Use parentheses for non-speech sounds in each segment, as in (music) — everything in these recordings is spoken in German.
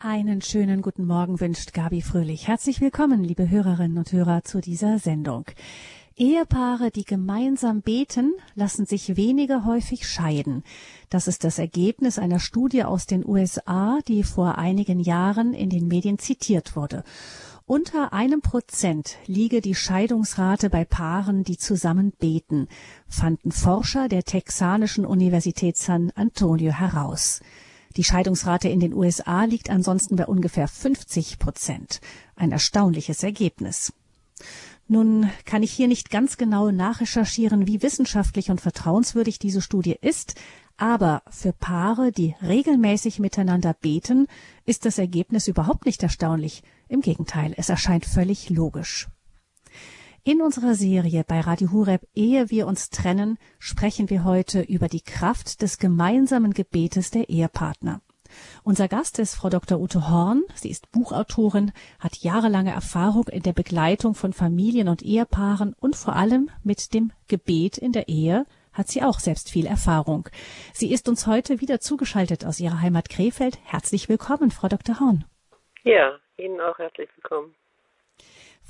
Einen schönen guten Morgen wünscht Gabi Fröhlich. Herzlich willkommen, liebe Hörerinnen und Hörer, zu dieser Sendung. Ehepaare, die gemeinsam beten, lassen sich weniger häufig scheiden. Das ist das Ergebnis einer Studie aus den USA, die vor einigen Jahren in den Medien zitiert wurde. Unter einem Prozent liege die Scheidungsrate bei Paaren, die zusammen beten, fanden Forscher der texanischen Universität San Antonio heraus. Die Scheidungsrate in den USA liegt ansonsten bei ungefähr 50 Prozent. Ein erstaunliches Ergebnis. Nun kann ich hier nicht ganz genau nachrecherchieren, wie wissenschaftlich und vertrauenswürdig diese Studie ist, aber für Paare, die regelmäßig miteinander beten, ist das Ergebnis überhaupt nicht erstaunlich. Im Gegenteil, es erscheint völlig logisch. In unserer Serie bei Radio Hureb Ehe wir uns trennen, sprechen wir heute über die Kraft des gemeinsamen Gebetes der Ehepartner. Unser Gast ist Frau Dr. Ute Horn. Sie ist Buchautorin, hat jahrelange Erfahrung in der Begleitung von Familien und Ehepaaren und vor allem mit dem Gebet in der Ehe hat sie auch selbst viel Erfahrung. Sie ist uns heute wieder zugeschaltet aus ihrer Heimat Krefeld. Herzlich willkommen, Frau Dr. Horn. Ja, Ihnen auch herzlich willkommen.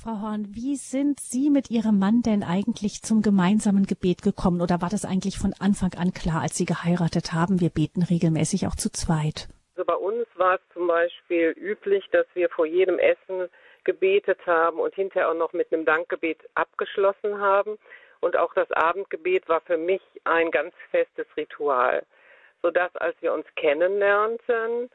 Frau Horn, wie sind Sie mit Ihrem Mann denn eigentlich zum gemeinsamen Gebet gekommen? Oder war das eigentlich von Anfang an klar, als Sie geheiratet haben? Wir beten regelmäßig auch zu zweit. Also bei uns war es zum Beispiel üblich, dass wir vor jedem Essen gebetet haben und hinterher auch noch mit einem Dankgebet abgeschlossen haben. Und auch das Abendgebet war für mich ein ganz festes Ritual, sodass als wir uns kennenlernten,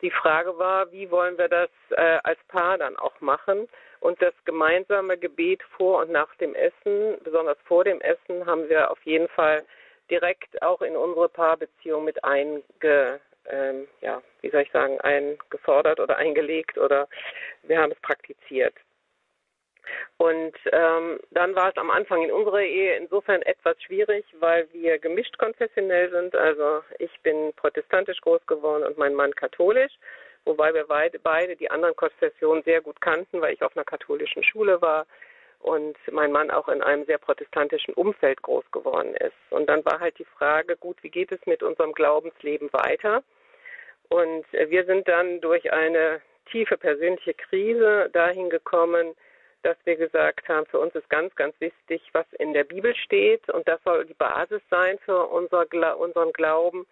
die Frage war, wie wollen wir das äh, als Paar dann auch machen? Und das gemeinsame Gebet vor und nach dem Essen, besonders vor dem Essen, haben wir auf jeden Fall direkt auch in unsere Paarbeziehung mit einge, ähm, ja, wie soll ich sagen, eingefordert oder eingelegt oder wir haben es praktiziert. Und ähm, dann war es am Anfang in unserer Ehe insofern etwas schwierig, weil wir gemischt konfessionell sind. Also ich bin protestantisch groß geworden und mein Mann katholisch, wobei wir beide, die anderen Konfessionen sehr gut kannten, weil ich auf einer katholischen Schule war und mein Mann auch in einem sehr protestantischen Umfeld groß geworden ist. Und dann war halt die Frage, gut, wie geht es mit unserem Glaubensleben weiter? Und wir sind dann durch eine tiefe persönliche Krise dahin gekommen, dass wir gesagt haben, für uns ist ganz, ganz wichtig, was in der Bibel steht und das soll die Basis sein für unser, unseren Glauben.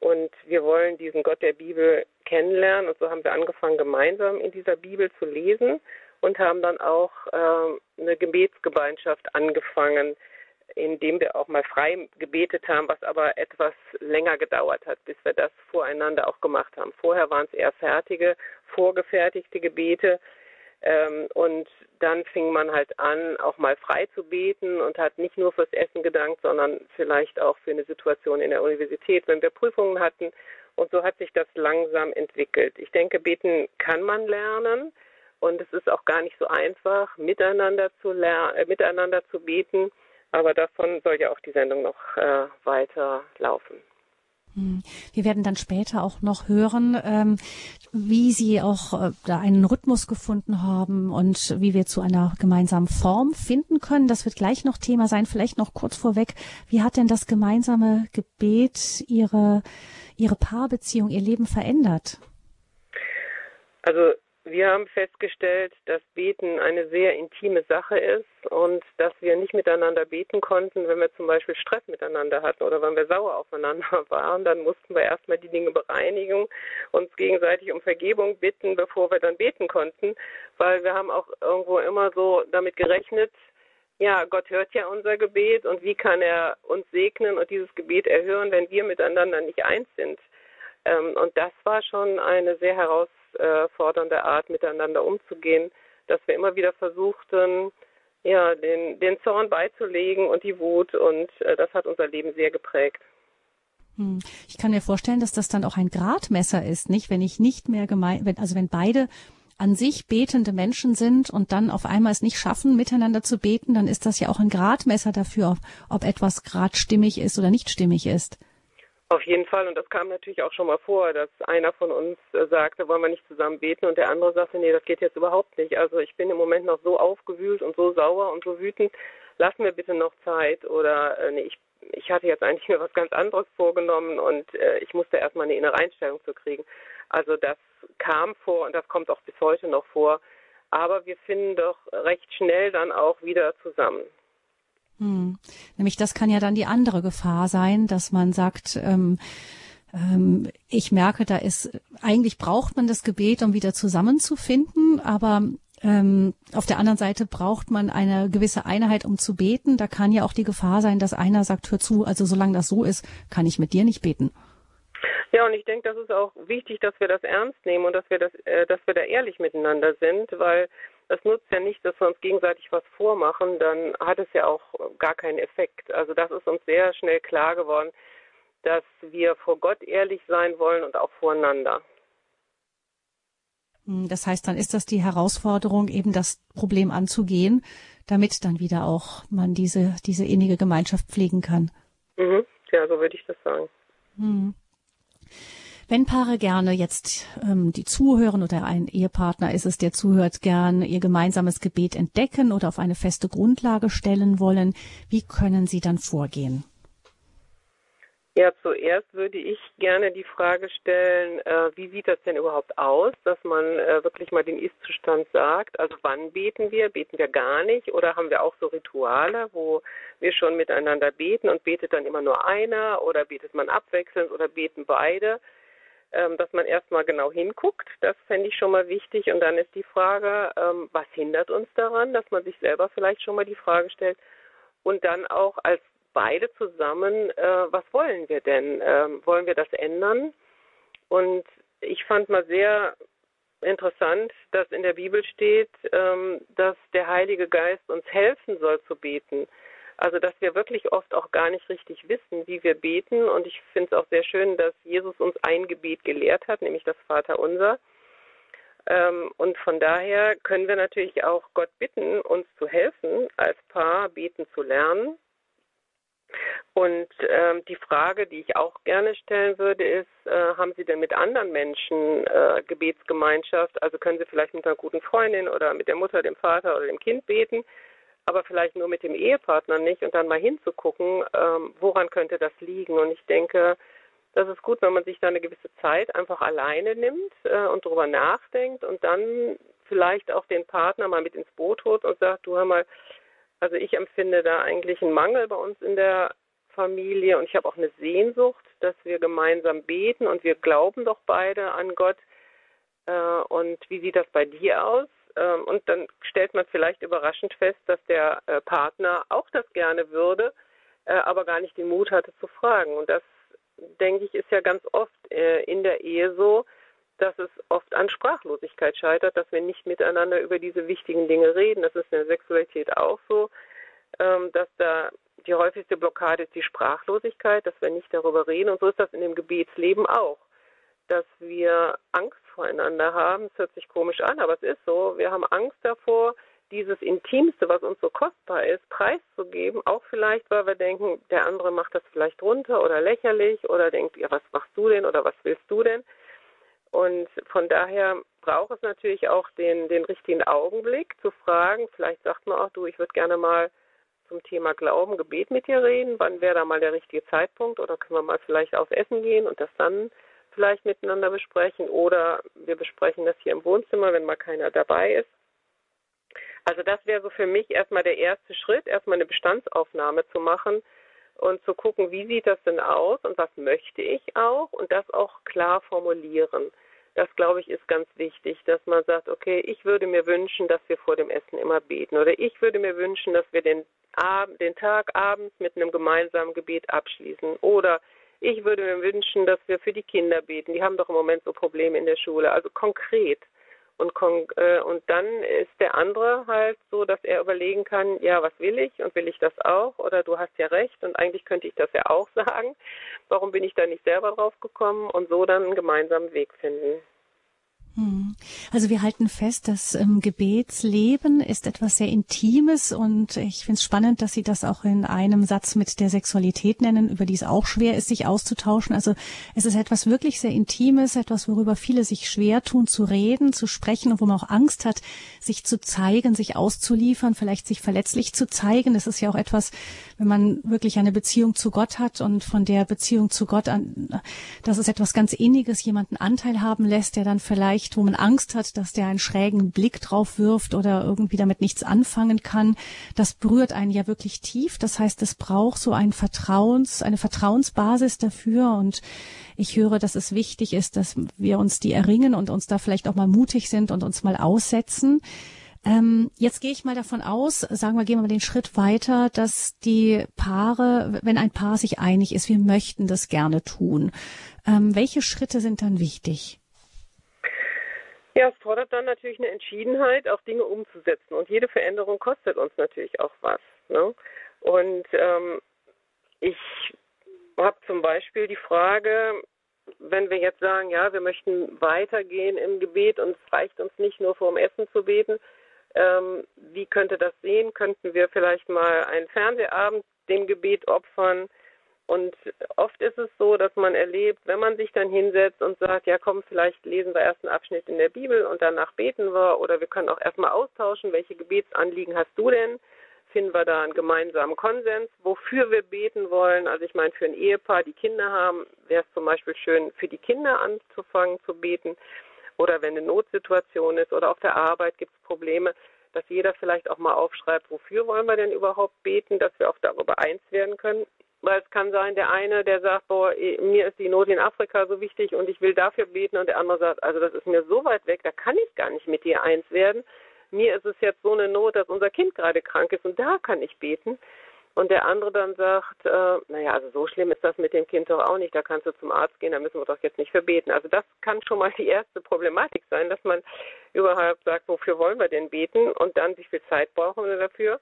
Und wir wollen diesen Gott der Bibel kennenlernen und so haben wir angefangen, gemeinsam in dieser Bibel zu lesen und haben dann auch äh, eine Gebetsgemeinschaft angefangen, indem wir auch mal frei gebetet haben, was aber etwas länger gedauert hat, bis wir das voreinander auch gemacht haben. Vorher waren es eher fertige, vorgefertigte Gebete, ähm, und dann fing man halt an, auch mal frei zu beten und hat nicht nur fürs Essen gedankt, sondern vielleicht auch für eine Situation in der Universität, wenn wir Prüfungen hatten. Und so hat sich das langsam entwickelt. Ich denke, beten kann man lernen. Und es ist auch gar nicht so einfach, miteinander zu äh, miteinander zu beten. Aber davon soll ja auch die Sendung noch äh, weiter laufen. Hm. Wir werden dann später auch noch hören, ähm, wie Sie auch äh, da einen Rhythmus gefunden haben und wie wir zu einer gemeinsamen Form finden können. Das wird gleich noch Thema sein. Vielleicht noch kurz vorweg. Wie hat denn das gemeinsame Gebet Ihre, Ihre Paarbeziehung, Ihr Leben verändert? Also wir haben festgestellt, dass Beten eine sehr intime Sache ist und dass wir nicht miteinander beten konnten, wenn wir zum Beispiel Stress miteinander hatten oder wenn wir sauer aufeinander (laughs) waren. Dann mussten wir erstmal die Dinge bereinigen, uns gegenseitig um Vergebung bitten, bevor wir dann beten konnten, weil wir haben auch irgendwo immer so damit gerechnet, ja, Gott hört ja unser Gebet und wie kann er uns segnen und dieses Gebet erhören, wenn wir miteinander nicht eins sind. Ähm, und das war schon eine sehr herausfordernde herausfordernde Art, miteinander umzugehen, dass wir immer wieder versuchten, ja, den, den Zorn beizulegen und die Wut und äh, das hat unser Leben sehr geprägt. Hm. Ich kann mir vorstellen, dass das dann auch ein Gradmesser ist, nicht? Wenn ich nicht mehr gemein, wenn, also wenn beide an sich betende Menschen sind und dann auf einmal es nicht schaffen, miteinander zu beten, dann ist das ja auch ein Gradmesser dafür, ob, ob etwas grad stimmig ist oder nicht stimmig ist. Auf jeden Fall. Und das kam natürlich auch schon mal vor, dass einer von uns äh, sagte, wollen wir nicht zusammen beten und der andere sagte, nee, das geht jetzt überhaupt nicht. Also ich bin im Moment noch so aufgewühlt und so sauer und so wütend. Lass mir bitte noch Zeit oder äh, nee, ich, ich hatte jetzt eigentlich mir was ganz anderes vorgenommen und äh, ich musste erstmal eine innere Einstellung zu kriegen. Also das kam vor und das kommt auch bis heute noch vor. Aber wir finden doch recht schnell dann auch wieder zusammen. Hm. Nämlich das kann ja dann die andere Gefahr sein, dass man sagt, ähm, ähm, ich merke, da ist, eigentlich braucht man das Gebet, um wieder zusammenzufinden, aber ähm, auf der anderen Seite braucht man eine gewisse Einheit, um zu beten. Da kann ja auch die Gefahr sein, dass einer sagt, hör zu, also solange das so ist, kann ich mit dir nicht beten. Ja, und ich denke, das ist auch wichtig, dass wir das ernst nehmen und dass wir das, äh, dass wir da ehrlich miteinander sind, weil es nutzt ja nicht, dass wir uns gegenseitig was vormachen, dann hat es ja auch gar keinen Effekt. Also das ist uns sehr schnell klar geworden, dass wir vor Gott ehrlich sein wollen und auch voreinander. Hm, das heißt, dann ist das die Herausforderung, eben das Problem anzugehen, damit dann wieder auch man diese, diese innige Gemeinschaft pflegen kann. Mhm. Ja, so würde ich das sagen. Hm. Wenn Paare gerne jetzt, ähm, die zuhören oder ein Ehepartner ist es, der zuhört, gern ihr gemeinsames Gebet entdecken oder auf eine feste Grundlage stellen wollen, wie können sie dann vorgehen? Ja, zuerst würde ich gerne die Frage stellen, äh, wie sieht das denn überhaupt aus, dass man äh, wirklich mal den Ist-Zustand sagt? Also wann beten wir? Beten wir gar nicht? Oder haben wir auch so Rituale, wo wir schon miteinander beten und betet dann immer nur einer? Oder betet man abwechselnd oder beten beide? Ähm, dass man erstmal genau hinguckt, das fände ich schon mal wichtig. Und dann ist die Frage, ähm, was hindert uns daran, dass man sich selber vielleicht schon mal die Frage stellt und dann auch als beide zusammen, äh, was wollen wir denn? Ähm, wollen wir das ändern? Und ich fand mal sehr interessant, dass in der Bibel steht, dass der Heilige Geist uns helfen soll zu beten. Also dass wir wirklich oft auch gar nicht richtig wissen, wie wir beten. Und ich finde es auch sehr schön, dass Jesus uns ein Gebet gelehrt hat, nämlich das Vaterunser. Ähm, und von daher können wir natürlich auch Gott bitten, uns zu helfen, als Paar beten zu lernen. Und ähm, die Frage, die ich auch gerne stellen würde, ist, äh, haben Sie denn mit anderen Menschen äh, Gebetsgemeinschaft? Also können Sie vielleicht mit einer guten Freundin oder mit der Mutter, dem Vater oder dem Kind beten, aber vielleicht nur mit dem Ehepartner nicht und dann mal hinzugucken, ähm, woran könnte das liegen? Und ich denke, das ist gut, wenn man sich da eine gewisse Zeit einfach alleine nimmt äh, und darüber nachdenkt und dann vielleicht auch den Partner mal mit ins Boot holt und sagt, du hör mal, also ich empfinde da eigentlich einen Mangel bei uns in der Familie und ich habe auch eine Sehnsucht, dass wir gemeinsam beten und wir glauben doch beide an Gott. Äh, und wie sieht das bei dir aus? Ähm, und dann stellt man vielleicht überraschend fest, dass der äh, Partner auch das gerne würde, äh, aber gar nicht den Mut hatte zu fragen. Und das, denke ich, ist ja ganz oft in der Ehe so, dass es oft an Sprachlosigkeit scheitert, dass wir nicht miteinander über diese wichtigen Dinge reden. Das ist in der Sexualität auch so, ähm, dass da die häufigste Blockade ist die Sprachlosigkeit, dass wir nicht darüber reden. Und so ist das in dem Gebetsleben auch, dass wir Angst voreinander haben. Es hört sich komisch an, aber es ist so. Wir haben Angst davor, dieses Intimste, was uns so kostbar ist, preiszugeben, auch vielleicht, weil wir denken, der andere macht das vielleicht runter oder lächerlich oder denkt, ja, was machst du denn oder was willst du denn? Und von daher braucht es natürlich auch den, den richtigen Augenblick zu fragen. Vielleicht sagt man auch, du, ich würde gerne mal zum Thema Glauben, Gebet mit dir reden. Wann wäre da mal der richtige Zeitpunkt? Oder können wir mal vielleicht aufs Essen gehen und das dann vielleicht miteinander besprechen? Oder wir besprechen das hier im Wohnzimmer, wenn mal keiner dabei ist. Also das wäre so für mich erstmal der erste Schritt, erstmal eine Bestandsaufnahme zu machen und zu gucken, wie sieht das denn aus und was möchte ich auch und das auch klar formulieren. Das, glaube ich, ist ganz wichtig, dass man sagt, okay, ich würde mir wünschen, dass wir vor dem Essen immer beten oder ich würde mir wünschen, dass wir den, Abend, den Tag abends mit einem gemeinsamen Gebet abschließen oder ich würde mir wünschen, dass wir für die Kinder beten. Die haben doch im Moment so Probleme in der Schule. Also konkret. Und, äh, und dann ist der andere halt so, dass er überlegen kann, ja, was will ich und will ich das auch? Oder du hast ja recht und eigentlich könnte ich das ja auch (laughs) sagen. Warum bin ich da nicht selber drauf gekommen? Und so dann einen gemeinsamen Weg finden. Hm. Also wir halten fest, das ähm, Gebetsleben ist etwas sehr Intimes und ich finde es spannend, dass Sie das auch in einem Satz mit der Sexualität nennen, über die es auch schwer ist, sich auszutauschen. Also es ist etwas wirklich sehr Intimes, etwas, worüber viele sich schwer tun, zu reden, zu sprechen und wo man auch Angst hat, sich zu zeigen, sich auszuliefern, vielleicht sich verletzlich zu zeigen. Das ist ja auch etwas, wenn man wirklich eine Beziehung zu Gott hat und von der Beziehung zu Gott an, das ist etwas ganz Inniges, jemanden Anteil haben lässt, der dann vielleicht wo man Angst hat, dass der einen schrägen Blick drauf wirft oder irgendwie damit nichts anfangen kann, das berührt einen ja wirklich tief. Das heißt, es braucht so ein Vertrauens, eine Vertrauensbasis dafür und ich höre, dass es wichtig ist, dass wir uns die erringen und uns da vielleicht auch mal mutig sind und uns mal aussetzen. Ähm, jetzt gehe ich mal davon aus, sagen wir, gehen wir mal den Schritt weiter, dass die Paare, wenn ein Paar sich einig ist, wir möchten das gerne tun. Ähm, welche Schritte sind dann wichtig? Ja, es fordert dann natürlich eine Entschiedenheit, auch Dinge umzusetzen. Und jede Veränderung kostet uns natürlich auch was. Ne? Und ähm, ich habe zum Beispiel die Frage, wenn wir jetzt sagen, ja, wir möchten weitergehen im Gebet und es reicht uns nicht nur vor dem Essen zu beten, ähm, wie könnte das sehen? Könnten wir vielleicht mal einen Fernsehabend dem Gebet opfern? Und oft ist es so, dass man erlebt, wenn man sich dann hinsetzt und sagt, ja komm, vielleicht lesen wir erst einen Abschnitt in der Bibel und danach beten wir oder wir können auch erstmal austauschen, welche Gebetsanliegen hast du denn? Finden wir da einen gemeinsamen Konsens, wofür wir beten wollen. Also ich meine, für ein Ehepaar, die Kinder haben, wäre es zum Beispiel schön, für die Kinder anzufangen zu beten. Oder wenn eine Notsituation ist oder auf der Arbeit gibt es Probleme, dass jeder vielleicht auch mal aufschreibt, wofür wollen wir denn überhaupt beten, dass wir auch darüber eins werden können. Weil es kann sein, der eine, der sagt, boah, mir ist die Not in Afrika so wichtig und ich will dafür beten und der andere sagt, also das ist mir so weit weg, da kann ich gar nicht mit dir eins werden. Mir ist es jetzt so eine Not, dass unser Kind gerade krank ist und da kann ich beten. Und der andere dann sagt, äh, naja, also so schlimm ist das mit dem Kind doch auch nicht, da kannst du zum Arzt gehen, da müssen wir doch jetzt nicht verbeten. Also das kann schon mal die erste Problematik sein, dass man überhaupt sagt, wofür wollen wir denn beten und dann wie viel Zeit brauchen wir dafür.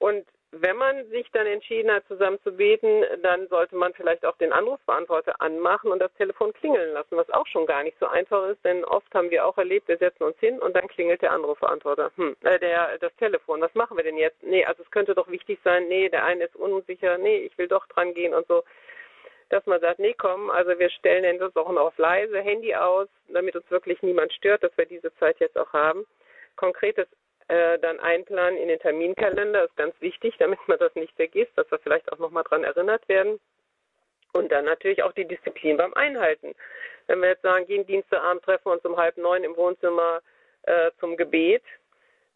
Und wenn man sich dann entschieden hat, zusammen zu beten, dann sollte man vielleicht auch den Anrufbeantworter anmachen und das Telefon klingeln lassen, was auch schon gar nicht so einfach ist, denn oft haben wir auch erlebt, wir setzen uns hin und dann klingelt der Anrufbeantworter. Hm, äh, der, das Telefon, was machen wir denn jetzt? Nee, also es könnte doch wichtig sein, nee, der eine ist unsicher, nee, ich will doch dran gehen und so. Dass man sagt, nee, komm, also wir stellen das auch noch auf leise, Handy aus, damit uns wirklich niemand stört, dass wir diese Zeit jetzt auch haben. Konkretes äh, dann einplanen in den Terminkalender, ist ganz wichtig, damit man das nicht vergisst, dass wir vielleicht auch nochmal dran erinnert werden. Und dann natürlich auch die Disziplin beim Einhalten. Wenn wir jetzt sagen, jeden Dienstagabend treffen wir uns um halb neun im Wohnzimmer äh, zum Gebet,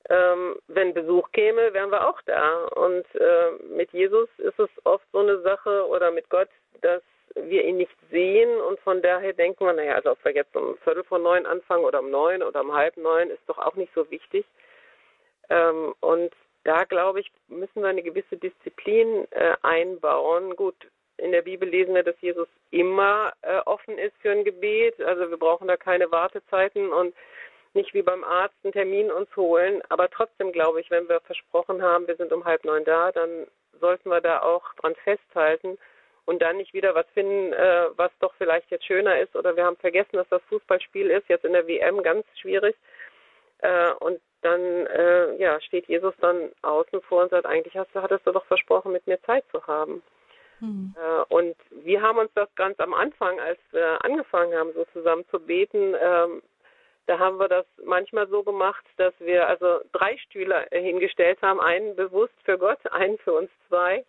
ähm, wenn Besuch käme, wären wir auch da. Und äh, mit Jesus ist es oft so eine Sache oder mit Gott, dass wir ihn nicht sehen und von daher denken wir, naja, also ob wir jetzt um Viertel vor neun anfangen oder um neun oder um halb neun, ist doch auch nicht so wichtig. Ähm, und da, glaube ich, müssen wir eine gewisse Disziplin äh, einbauen. Gut, in der Bibel lesen wir, dass Jesus immer äh, offen ist für ein Gebet. Also wir brauchen da keine Wartezeiten und nicht wie beim Arzt einen Termin uns holen. Aber trotzdem glaube ich, wenn wir versprochen haben, wir sind um halb neun da, dann sollten wir da auch dran festhalten und dann nicht wieder was finden, äh, was doch vielleicht jetzt schöner ist. Oder wir haben vergessen, dass das Fußballspiel ist, jetzt in der WM ganz schwierig. Äh, und dann äh, ja, steht Jesus dann außen vor und sagt, eigentlich hast du, hattest du doch versprochen, mit mir Zeit zu haben. Mhm. Äh, und wir haben uns das ganz am Anfang, als wir angefangen haben, so zusammen zu beten, ähm, da haben wir das manchmal so gemacht, dass wir also drei Stühle hingestellt haben, einen bewusst für Gott, einen für uns zwei.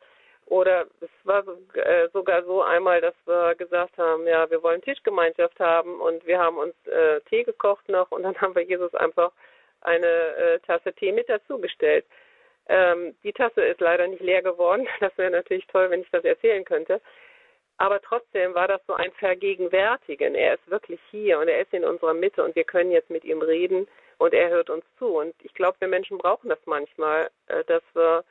Oder es war äh, sogar so einmal, dass wir gesagt haben, ja, wir wollen Tischgemeinschaft haben und wir haben uns äh, Tee gekocht noch und dann (laughs) haben wir Jesus einfach eine äh, Tasse Tee mit dazugestellt. Ähm, die Tasse ist leider nicht leer geworden. (laughs) Das wäre natürlich toll, wenn ich das erzählen könnte. Aber trotzdem war das so ein Vergegenwärtigen. Er ist wirklich hier und er ist in unserer Mitte und wir können jetzt mit ihm reden und er hört uns zu. Und ich glaube, wir Menschen brauchen das manchmal, äh, dass wir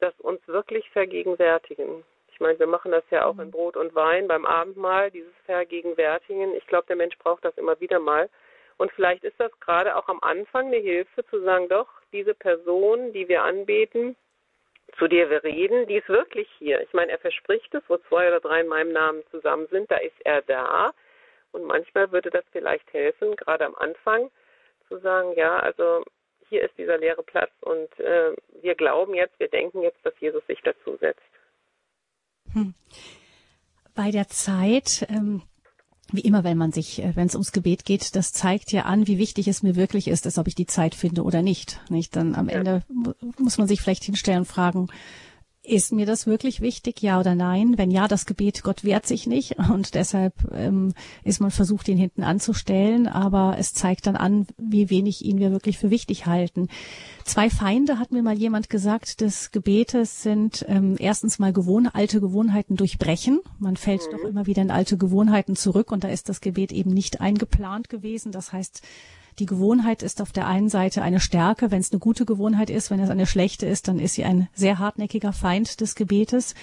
das uns wirklich vergegenwärtigen. Ich meine, wir machen das ja auch in mhm. Brot und Wein beim Abendmahl, dieses Vergegenwärtigen. Ich glaube, der Mensch braucht das immer wieder mal. Und vielleicht ist das gerade auch am Anfang eine Hilfe zu sagen, doch, diese Person, die wir anbeten, zu der wir reden, die ist wirklich hier. Ich meine, er verspricht es, wo zwei oder drei in meinem Namen zusammen sind, da ist er da. Und manchmal würde das vielleicht helfen, gerade am Anfang, zu sagen, ja, also hier ist dieser leere Platz und äh, wir glauben jetzt, wir denken jetzt, dass Jesus sich dazu setzt. Hm. Bei der Zeit, ähm, wie immer, wenn man sich, äh, wenn es ums Gebet geht, das zeigt ja an, wie wichtig es mir wirklich ist, dass ob ich die Zeit finde oder nicht. Nicht dann am ja. Ende muss man sich vielleicht hinstellen und fragen, ist mir das wirklich wichtig, ja oder nein? Wenn ja, das Gebet, Gott wehrt sich nicht und deshalb ähm, ist man versucht, ihn hinten anzustellen, aber es zeigt dann an, wie wenig ihn wir wirklich für wichtig halten. Zwei Feinde hat mir mal jemand gesagt, des Gebetes sind ähm, erstens mal Gewohn alte Gewohnheiten durchbrechen. Man fällt mhm. doch immer wieder in alte Gewohnheiten zurück und da ist das Gebet eben nicht eingeplant gewesen. Das heißt, die Gewohnheit ist auf der einen Seite eine Stärke, wenn es eine gute Gewohnheit ist, wenn es eine schlechte ist, dann ist sie ein sehr hartnäckiger Feind des Gebetes.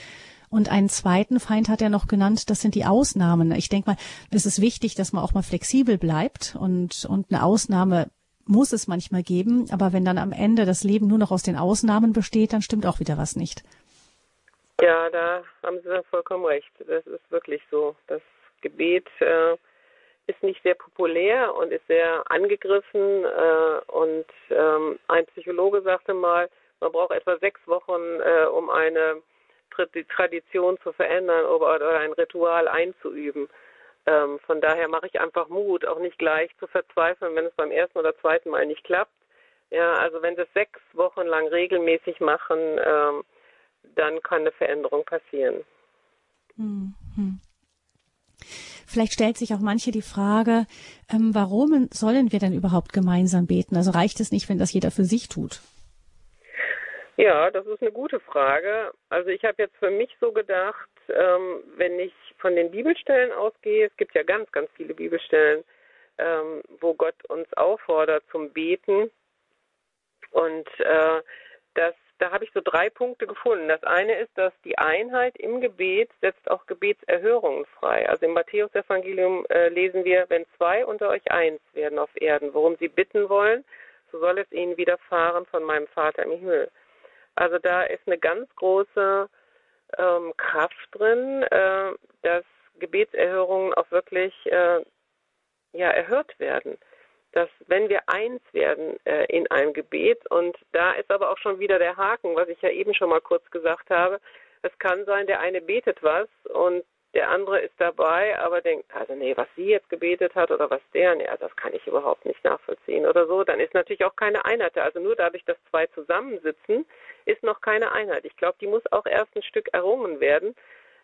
Und einen zweiten Feind hat er noch genannt, das sind die Ausnahmen. Ich denke mal, es ist wichtig, dass man auch mal flexibel bleibt und, und eine Ausnahme muss es manchmal geben, aber wenn dann am Ende das Leben nur noch aus den Ausnahmen besteht, dann stimmt auch wieder was nicht. Ja, da haben Sie vollkommen recht. Das ist wirklich so. Das Gebet äh, ist nicht sehr populär und ist sehr angegriffen. Äh, und ähm, ein Psychologe sagte mal, man braucht etwa sechs Wochen, äh, um eine Tradition zu verändern oder, ein Ritual einzuüben. Ähm, von daher mache ich einfach Mut, auch nicht gleich zu verzweifeln, wenn es beim ersten oder zweiten Mal nicht klappt. Ja, also wenn Sie es sechs Wochen lang regelmäßig machen, ähm, dann kann eine Veränderung passieren. Mhm. Vielleicht stellt sich auch manche die Frage, ähm, warum sollen wir denn überhaupt gemeinsam beten? Also reicht es nicht, wenn das jeder für sich tut? Ja, das ist eine gute Frage. Also ich habe jetzt für mich so gedacht, ähm, wenn ich von den Bibelstellen ausgehe, es gibt ja ganz, ganz viele Bibelstellen, ähm, wo Gott uns auffordert zum Beten. Und äh, da habe ich so drei Punkte gefunden. Das eine ist, dass die Einheit im Gebet setzt auch Gebetserhörungen frei. Also im Matthäusevangelium äh, lesen wir, wenn zwei unter euch eins werden auf Erden, worum sie bitten wollen, so soll es ihnen widerfahren von meinem Vater im Himmel. Also da ist eine ganz große ähm, Kraft drin, äh, dass Gebetserhörungen auch wirklich äh, ja, erhört werden dass wenn wir eins werden äh, in einem Gebet, und da ist aber auch schon wieder der Haken, was ich ja eben schon mal kurz gesagt habe, es kann sein, der eine betet was und der andere ist dabei, aber denkt, also nee, was sie jetzt gebetet hat oder was der, nee, das kann ich überhaupt nicht nachvollziehen oder so, dann ist natürlich auch keine Einheit da. Also nur dadurch, dass zwei zusammensitzen, ist noch keine Einheit. Ich glaube, die muss auch erst ein Stück errungen werden.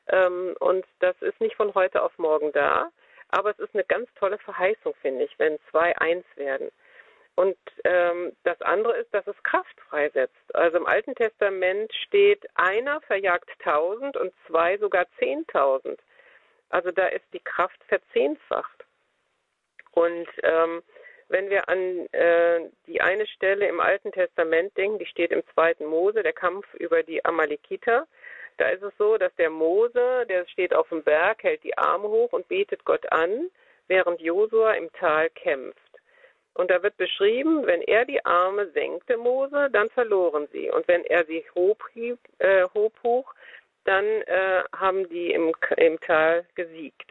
Ähm, und das ist nicht von heute auf morgen da. Aber es ist eine ganz tolle Verheißung, finde ich, wenn zwei eins werden. Und ähm, das andere ist, dass es Kraft freisetzt. Also im Alten Testament steht, einer verjagt tausend und zwei sogar zehntausend. Also da ist die Kraft verzehnfacht. Und ähm, wenn wir an äh, die eine Stelle im Alten Testament denken, die steht im zweiten Mose, der Kampf über die Amalekiter, da ist es so, dass der Mose, der steht auf dem Berg, hält die Arme hoch und betet Gott an, während Josua im Tal kämpft. Und da wird beschrieben, wenn er die Arme senkte, Mose, dann verloren sie. Und wenn er sie hob, äh, hob hoch, dann äh, haben die im, im Tal gesiegt.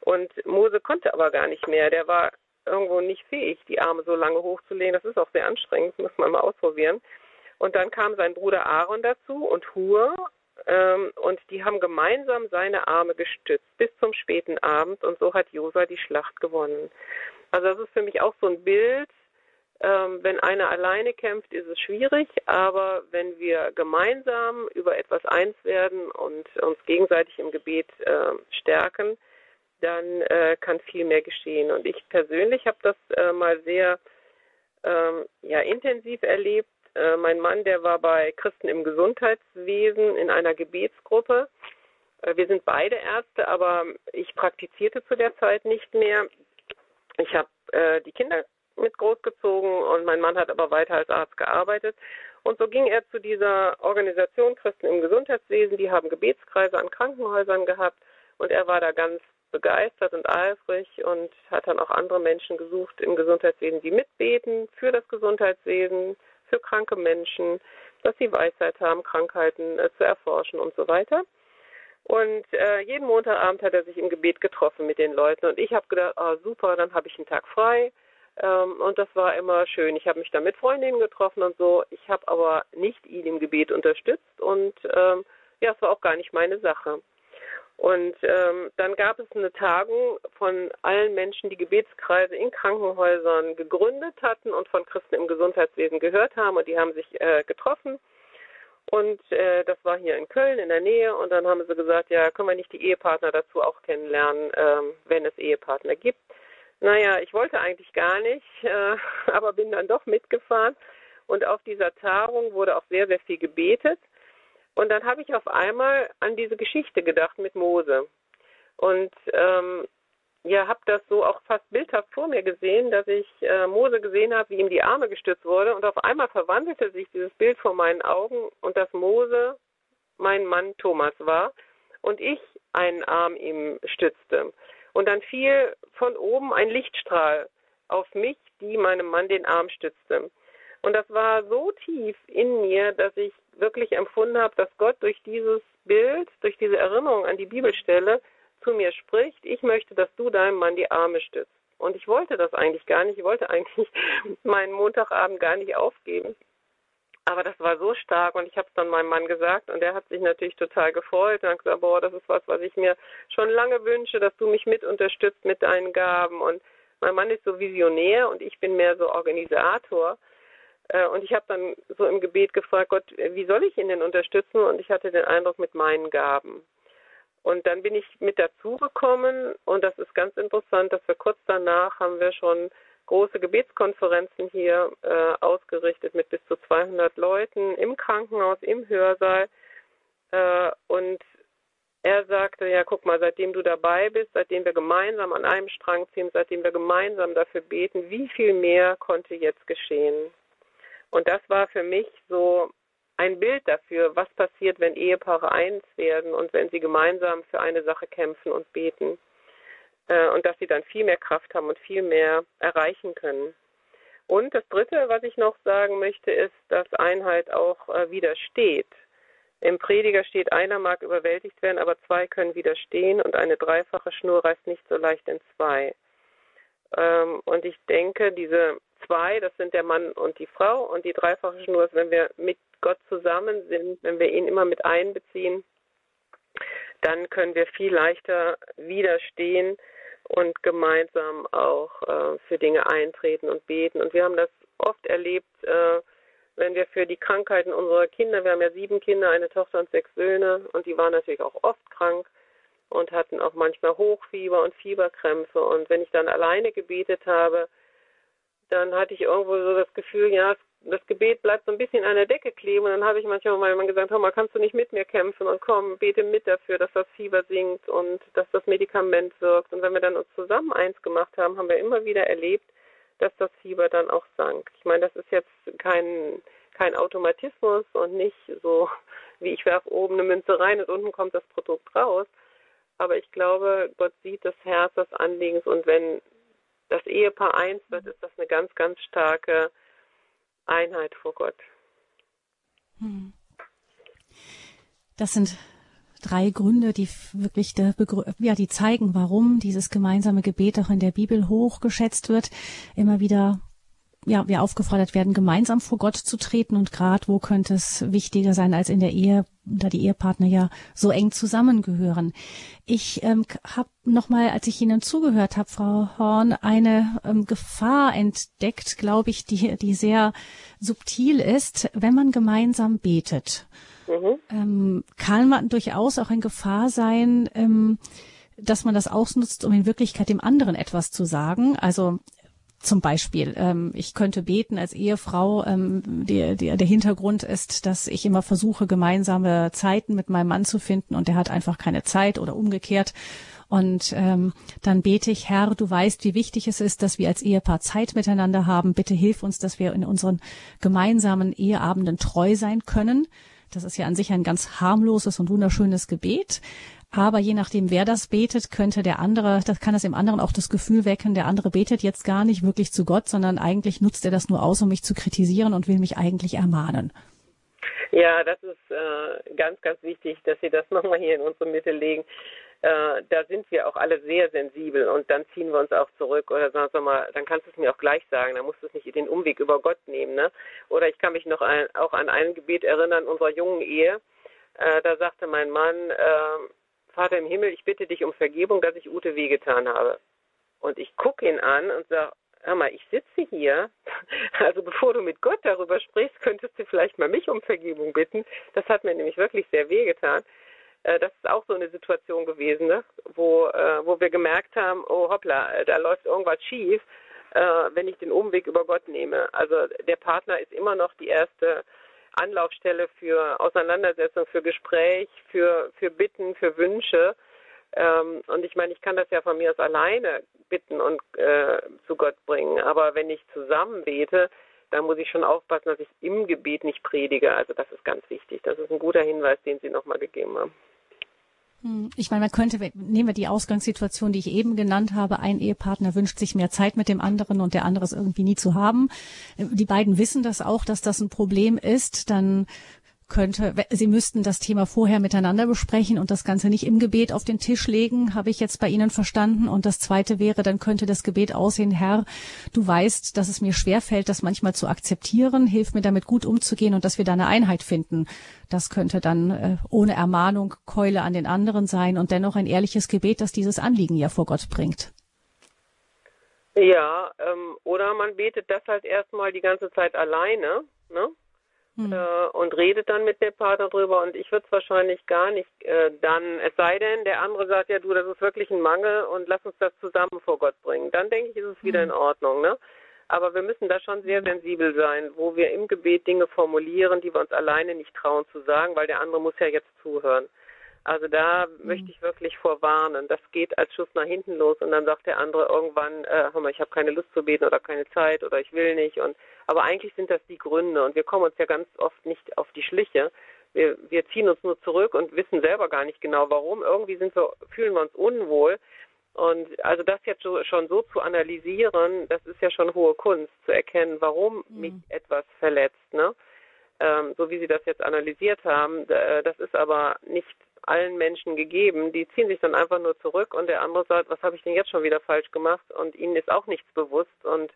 Und Mose konnte aber gar nicht mehr. Der war irgendwo nicht fähig, die Arme so lange hochzulegen. Das ist auch sehr anstrengend, das muss man mal ausprobieren. Und dann kam sein Bruder Aaron dazu und Hur ähm, und die haben gemeinsam seine Arme gestützt bis zum späten Abend und so hat Josa die Schlacht gewonnen. Also das ist für mich auch so ein Bild. Ähm, wenn einer alleine kämpft, ist es schwierig, aber wenn wir gemeinsam über etwas eins werden und uns gegenseitig im Gebet äh, stärken, dann äh, kann viel mehr geschehen. Und ich persönlich habe das äh, mal sehr ähm, ja, intensiv erlebt, äh, mein Mann, der war bei Christen im Gesundheitswesen in einer Gebetsgruppe. Äh, wir sind beide Ärzte, aber ich praktizierte zu der Zeit nicht mehr. Ich habe äh, die Kinder mit großgezogen und mein Mann hat aber weiter als Arzt gearbeitet. Und so ging er zu dieser Organisation Christen im Gesundheitswesen. Die haben Gebetskreise an Krankenhäusern gehabt und er war da ganz begeistert und eifrig und hat dann auch andere Menschen gesucht im Gesundheitswesen, die mitbeten für das Gesundheitswesen, für kranke Menschen, dass sie Weisheit haben, Krankheiten äh, zu erforschen und so weiter. Und äh, jeden Montagabend hat er sich im Gebet getroffen mit den Leuten. Und ich habe gedacht, oh, super, dann habe ich einen Tag frei. Ähm, und das war immer schön. Ich habe mich dann mit Freundinnen getroffen und so. Ich habe aber nicht ihn im Gebet unterstützt. Und ähm, ja, es war auch gar nicht meine Sache. Und ähm, dann gab es eine Tagung von allen Menschen, die Gebetskreise in Krankenhäusern gegründet hatten und von Christen im Gesundheitswesen gehört haben. Und die haben sich äh, getroffen und äh, das war hier in Köln in der Nähe. Und dann haben sie gesagt, ja, können wir nicht die Ehepartner dazu auch kennenlernen, ähm, wenn es Ehepartner gibt. Naja, ich wollte eigentlich gar nicht, äh, (laughs) aber bin dann doch mitgefahren. Und auf dieser Tagung wurde auch sehr, sehr viel gebetet. Und dann habe ich auf einmal an diese Geschichte gedacht mit Mose. Und ähm, ja, habe das so auch fast bildhaft vor mir gesehen, dass ich äh, Mose gesehen habe, wie ihm die Arme gestützt wurde und auf einmal verwandelte sich dieses Bild vor meinen Augen und dass Mose mein Mann Thomas war und ich einen Arm ihm stützte. Und dann fiel von oben ein Lichtstrahl auf mich, die meinem Mann den Arm stützte. Und das war so tief in mir, dass ich wirklich empfunden habe, dass Gott durch dieses Bild, durch diese Erinnerung an die Bibelstelle zu mir spricht, ich möchte, dass du deinem Mann die Arme stützt. Und ich wollte das eigentlich gar nicht. Ich wollte eigentlich (laughs) meinen Montagabend gar nicht aufgeben. Aber das war so stark und ich habe es dann meinem Mann gesagt und er hat sich natürlich total gefreut und hat gesagt, boah, das ist was, was ich mir schon lange wünsche, dass du mich mit unterstützt mit deinen Gaben. Und mein Mann ist so visionär und ich bin mehr so Organisator. Äh, und ich habe dann so im Gebet gefragt, Gott, wie soll ich ihn denn unterstützen? Und ich hatte den Eindruck mit meinen Gaben. Und dann bin ich mit dazugekommen und das ist ganz interessant, dass wir kurz danach haben wir schon große Gebetskonferenzen hier äh, ausgerichtet mit bis zu 200 Leuten im Krankenhaus, im Hörsaal. Äh, und er sagte, ja, guck mal, seitdem du dabei bist, seitdem wir gemeinsam an einem Strang ziehen, seitdem wir gemeinsam dafür beten, wie viel mehr konnte jetzt geschehen? Und das war für mich so ein Bild dafür, was passiert, wenn Ehepaare eins werden und wenn sie gemeinsam für eine Sache kämpfen und beten. Äh, und dass sie dann viel mehr Kraft haben und viel mehr erreichen können. Und das Dritte, was ich noch sagen möchte, ist, dass Einheit auch äh, widersteht. Im Prediger steht, einer mag überwältigt werden, aber zwei können widerstehen und eine dreifache Schnur reißt nicht so leicht in zwei. Ähm, und ich denke, diese zwei, das sind der Mann und die Frau und die dreifache Schnur ist, wenn wir mit Gott zusammen sind, wenn wir ihn immer mit einbeziehen, dann können wir viel leichter widerstehen und gemeinsam auch äh, für Dinge eintreten und beten. Und wir haben das oft erlebt, äh, wenn wir für die Krankheiten unserer Kinder, wir haben ja sieben Kinder, eine Tochter und sechs Söhne, und die waren natürlich auch oft krank und hatten auch manchmal Hochfieber und Fieberkrämpfe. Und wenn ich dann alleine gebetet habe, dann hatte ich irgendwo so das Gefühl, ja, das Gebet bleibt so ein bisschen an der Decke kleben. Und dann habe ich manchmal meinem Mann gesagt, hör mal, kannst du nicht mit mir kämpfen und komm, bete mit dafür, dass das Fieber sinkt und dass das Medikament wirkt. Und wenn wir dann uns zusammen eins gemacht haben, haben wir immer wieder erlebt, dass das Fieber dann auch sank. Ich meine, das ist jetzt kein, kein Automatismus und nicht so, (laughs) wie ich werfe oben eine Münze rein und unten kommt das Produkt raus. Aber ich glaube, Gott sieht das Herz des Anliegens und wenn das Ehepaar eins wird, ist das eine ganz, ganz starke Einheit vor Gott. Hm. Das sind drei Gründe, die wirklich ja, die zeigen, warum dieses gemeinsame Gebet auch in der Bibel hochgeschätzt wird, immer wieder ja, wir aufgefordert werden, gemeinsam vor Gott zu treten und gerade wo könnte es wichtiger sein als in der Ehe, da die Ehepartner ja so eng zusammengehören. Ich ähm, habe nochmal, als ich Ihnen zugehört habe, Frau Horn, eine ähm, Gefahr entdeckt, glaube ich, die, die sehr subtil ist, wenn man gemeinsam betet. Mhm. Ähm, kann man durchaus auch in Gefahr sein, ähm, dass man das ausnutzt, um in Wirklichkeit dem anderen etwas zu sagen. Also zum Beispiel, ähm, ich könnte beten als Ehefrau. Ähm, der, der, der Hintergrund ist, dass ich immer versuche, gemeinsame Zeiten mit meinem Mann zu finden und er hat einfach keine Zeit oder umgekehrt. Und ähm, dann bete ich, Herr, du weißt, wie wichtig es ist, dass wir als Ehepaar Zeit miteinander haben. Bitte hilf uns, dass wir in unseren gemeinsamen Eheabenden treu sein können. Das ist ja an sich ein ganz harmloses und wunderschönes Gebet. Aber je nachdem, wer das betet, könnte der andere, das kann es dem anderen auch das Gefühl wecken, der andere betet jetzt gar nicht wirklich zu Gott, sondern eigentlich nutzt er das nur aus, um mich zu kritisieren und will mich eigentlich ermahnen. Ja, das ist äh, ganz, ganz wichtig, dass Sie das (laughs) nochmal hier in unsere Mitte legen. Äh, da sind wir auch alle sehr sensibel und dann ziehen wir uns auch zurück oder sagen wir mal, dann kannst du es mir auch gleich sagen, dann musst du es nicht den Umweg über Gott nehmen. Ne? Oder ich kann mich noch ein, auch an ein Gebet erinnern unserer jungen Ehe. Äh, da sagte mein Mann, äh, Vater im Himmel, ich bitte dich um Vergebung, dass ich Ute wehgetan habe. Und ich gucke ihn an und sage, hör mal, ich sitze hier, (laughs) also bevor du mit Gott darüber sprichst, könntest du vielleicht mal mich um Vergebung bitten. Das hat mir nämlich wirklich sehr wehgetan. Äh, das ist auch so eine Situation gewesen, ne? wo, äh, wo wir gemerkt haben, oh hoppla, da läuft irgendwas schief, äh, wenn ich den Umweg über Gott nehme. Also der Partner ist immer noch die erste Anlaufstelle für Auseinandersetzung, für Gespräch, für, für Bitten, für Wünsche. Ähm, und ich meine, ich kann das ja von mir aus alleine bitten und äh, zu Gott bringen. Aber wenn ich zusammen bete, dann muss ich schon aufpassen, dass ich im Gebet nicht predige. Also das ist ganz wichtig. Das ist ein guter Hinweis, den Sie nochmal gegeben haben. Hm, ich meine, man könnte, nehmen wir die Ausgangssituation, die ich eben genannt habe, ein Ehepartner wünscht sich mehr Zeit mit dem anderen und der andere ist irgendwie nie zu haben. Die beiden wissen das auch, dass das ein Problem ist. Dann könnte, Sie müssten das Thema vorher miteinander besprechen und das Ganze nicht im Gebet auf den Tisch legen, habe ich jetzt bei Ihnen verstanden. Und das Zweite wäre, dann könnte das Gebet aussehen, Herr, du weißt, dass es mir schwerfällt, das manchmal zu akzeptieren, hilf mir damit gut umzugehen und dass wir da eine Einheit finden. Das könnte dann äh, ohne Ermahnung Keule an den anderen sein und dennoch ein ehrliches Gebet, das dieses Anliegen ja vor Gott bringt. Ja, ähm, oder man betet das halt erstmal die ganze Zeit alleine, ne? Hm. äh, und redet dann mit dem Partner drüber und ich würde es wahrscheinlich gar nicht äh, dann, es sei denn, der andere sagt, ja du, das ist wirklich ein Mangel und lass uns das zusammen vor Gott bringen. Dann denke ich, ist es wieder hm. in Ordnung, ne? Aber wir müssen da schon sehr sensibel sein, wo wir im Gebet Dinge formulieren, die wir uns alleine nicht trauen zu sagen, weil der andere muss ja jetzt zuhören. Also da mhm. möchte ich wirklich vorwarnen. Das geht als Schuss nach hinten los und dann sagt der andere irgendwann, äh, hör mal, ich habe keine Lust zu beten oder keine Zeit oder ich will nicht. Und aber eigentlich sind das die Gründe und wir kommen uns ja ganz oft nicht auf die Schliche. Wir, wir ziehen uns nur zurück und wissen selber gar nicht genau warum. Irgendwie sind wir, fühlen wir uns unwohl. Und also das jetzt schon so zu analysieren, das ist ja schon hohe Kunst, zu erkennen, warum mhm. mich etwas verletzt. Ne? Ähm, so wie Sie das jetzt analysiert haben, das ist aber nicht allen Menschen gegeben. Die ziehen sich dann einfach nur zurück und der andere sagt, was habe ich denn jetzt schon wieder falsch gemacht? Und ihnen ist auch nichts bewusst und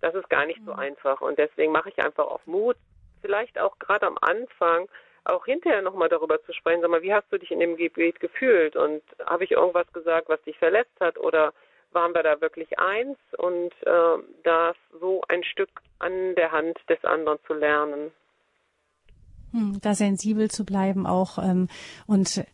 das ist gar nicht so mhm. einfach. Und deswegen mache ich einfach auf Mut, vielleicht auch gerade am Anfang, auch hinterher nochmal darüber zu sprechen. Sag mal, wie hast du dich in dem Gebet gefühlt? Und habe ich irgendwas gesagt, was dich verletzt hat? Oder waren wir da wirklich eins? Und äh, das so ein Stück an der Hand des anderen zu lernen. Hm, da sensibel zu bleiben auch ähm, und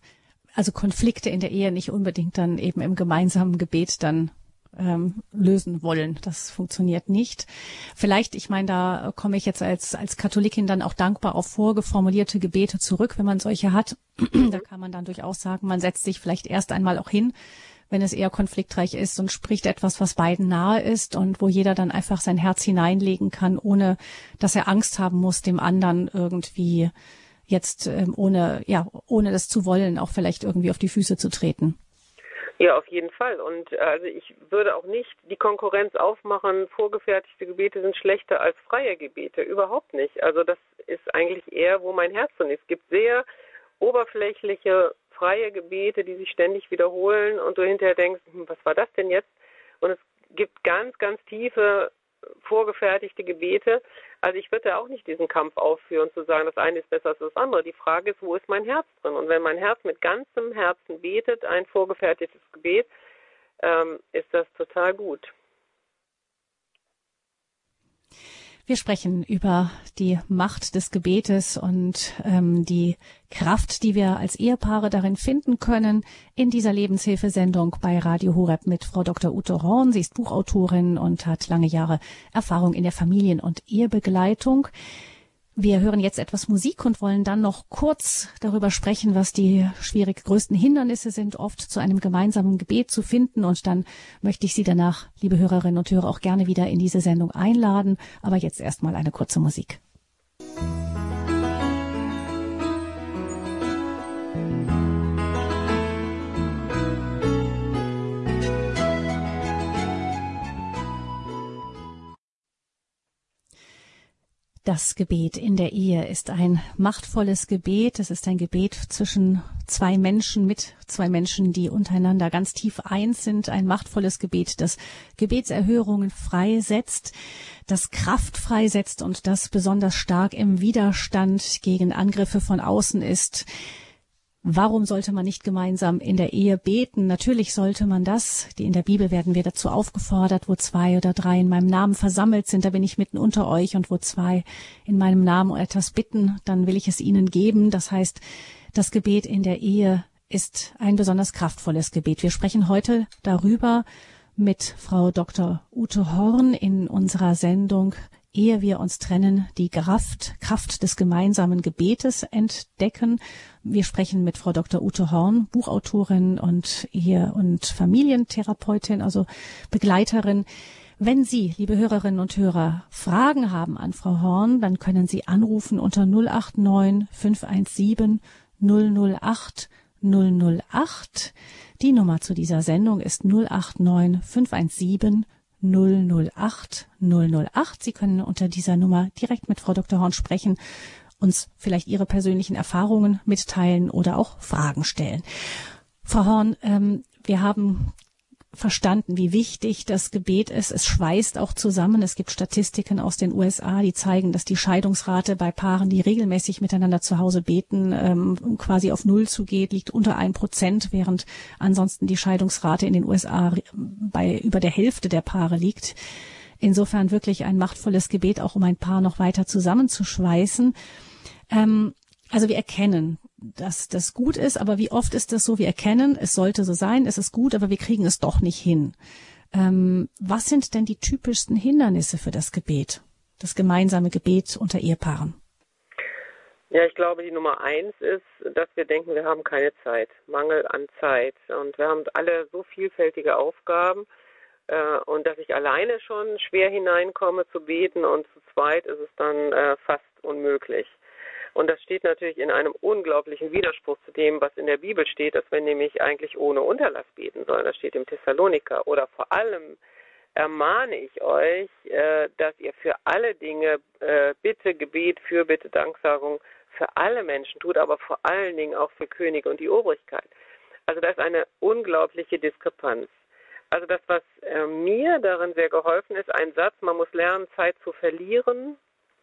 also Konflikte in der Ehe nicht unbedingt dann eben im gemeinsamen Gebet dann ähm, lösen wollen. Das funktioniert nicht. Vielleicht, ich meine, da komme ich jetzt als, als Katholikin dann auch dankbar auf vorgeformulierte Gebete zurück, wenn man solche hat. (clears throat) da kann man dann durchaus sagen, man setzt sich vielleicht erst einmal auch hin wenn es eher konfliktreich ist und spricht etwas, was beiden nahe ist und wo jeder dann einfach sein Herz hineinlegen kann, ohne dass er Angst haben muss, dem anderen irgendwie jetzt ähm, ohne ja ohne das zu wollen auch vielleicht irgendwie auf die Füße zu treten. Ja, auf jeden Fall. Und äh, also ich würde auch nicht die Konkurrenz aufmachen, vorgefertigte Gebete sind schlechter als freie Gebete. Überhaupt nicht. Also das ist eigentlich eher, wo mein Herz drin ist. Es gibt sehr oberflächliche freie Gebete, die sich ständig wiederholen und du hinterher denkst, hm, was war das denn jetzt? Und es gibt ganz, ganz tiefe vorgefertigte Gebete. Also ich würde auch nicht diesen Kampf aufführen, zu sagen, das eine ist besser als das andere. Die Frage ist, wo ist mein Herz drin? Und wenn mein Herz mit ganzem Herzen betet, ein vorgefertigtes Gebet, ähm, ist das total gut. Wir sprechen über die Macht des Gebetes und ähm, die Kraft, die wir als Ehepaare darin finden können, in dieser Lebenshilfesendung bei Radio Horeb mit Frau Dr. Ute Horn. Sie ist Buchautorin und hat lange Jahre Erfahrung in der Familien- und Ehebegleitung. Wir hören jetzt etwas Musik und wollen dann noch kurz darüber sprechen, was die schwierig größten Hindernisse sind, oft zu einem gemeinsamen Gebet zu finden. Und dann möchte ich Sie danach, liebe Hörerinnen und Hörer, auch gerne wieder in diese Sendung einladen. Aber jetzt erstmal eine kurze Musik. Das Gebet in der Ehe ist ein machtvolles Gebet. Es ist ein Gebet zwischen zwei Menschen, mit zwei Menschen, die untereinander ganz tief eins sind. Ein machtvolles Gebet, das Gebetserhörungen freisetzt, das Kraft freisetzt und das besonders stark im Widerstand gegen Angriffe von außen ist. Warum sollte man nicht gemeinsam in der Ehe beten? Natürlich sollte man das. In der Bibel werden wir dazu aufgefordert, wo zwei oder drei in meinem Namen versammelt sind, da bin ich mitten unter euch und wo zwei in meinem Namen etwas bitten, dann will ich es ihnen geben. Das heißt, das Gebet in der Ehe ist ein besonders kraftvolles Gebet. Wir sprechen heute darüber mit Frau Dr. Ute Horn in unserer Sendung ehe wir uns trennen, die Kraft, Kraft des gemeinsamen Gebetes entdecken. Wir sprechen mit Frau Dr. Ute Horn, Buchautorin und Ehe- und Familientherapeutin, also Begleiterin. Wenn Sie, liebe Hörerinnen und Hörer, Fragen haben an Frau Horn, dann können Sie anrufen unter 089 517 008 008. Die Nummer zu dieser Sendung ist 089 517 008 008. Sie können unter dieser Nummer direkt mit Frau Dr. Horn sprechen, uns vielleicht Ihre persönlichen Erfahrungen mitteilen oder auch Fragen stellen. Frau Horn, ähm, wir haben verstanden, wie wichtig das Gebet ist. Es schweißt auch zusammen. Es gibt Statistiken aus den USA, die zeigen, dass die Scheidungsrate bei Paaren, die regelmäßig miteinander zu Hause beten, ähm, quasi auf Null zugeht, liegt unter ein Prozent, während ansonsten die Scheidungsrate in den USA bei über der Hälfte der Paare liegt. Insofern wirklich ein machtvolles Gebet, auch um ein Paar noch weiter zusammenzuschweißen. Ähm, also wir erkennen, dass das gut ist, aber wie oft ist das so? Wir erkennen, es sollte so sein, es ist gut, aber wir kriegen es doch nicht hin. Ähm, was sind denn die typischsten Hindernisse für das Gebet, das gemeinsame Gebet unter Ehepaaren? Ja, ich glaube, die Nummer eins ist, dass wir denken, wir haben keine Zeit, Mangel an Zeit. Und wir haben alle so vielfältige Aufgaben äh, und dass ich alleine schon schwer hineinkomme zu beten und zu zweit ist es dann äh, fast unmöglich. Und das steht natürlich in einem unglaublichen Widerspruch zu dem, was in der Bibel steht, dass wir nämlich eigentlich ohne Unterlass beten sollen. Das steht im Thessaloniker. Oder vor allem ermahne ich euch, äh, dass ihr für alle Dinge äh, Bitte, Gebet, Fürbitte, Danksagung für alle Menschen tut, aber vor allen Dingen auch für Könige und die Obrigkeit. Also da ist eine unglaubliche Diskrepanz. Also das, was äh, mir darin sehr geholfen ist, ein Satz, man muss lernen, Zeit zu verlieren,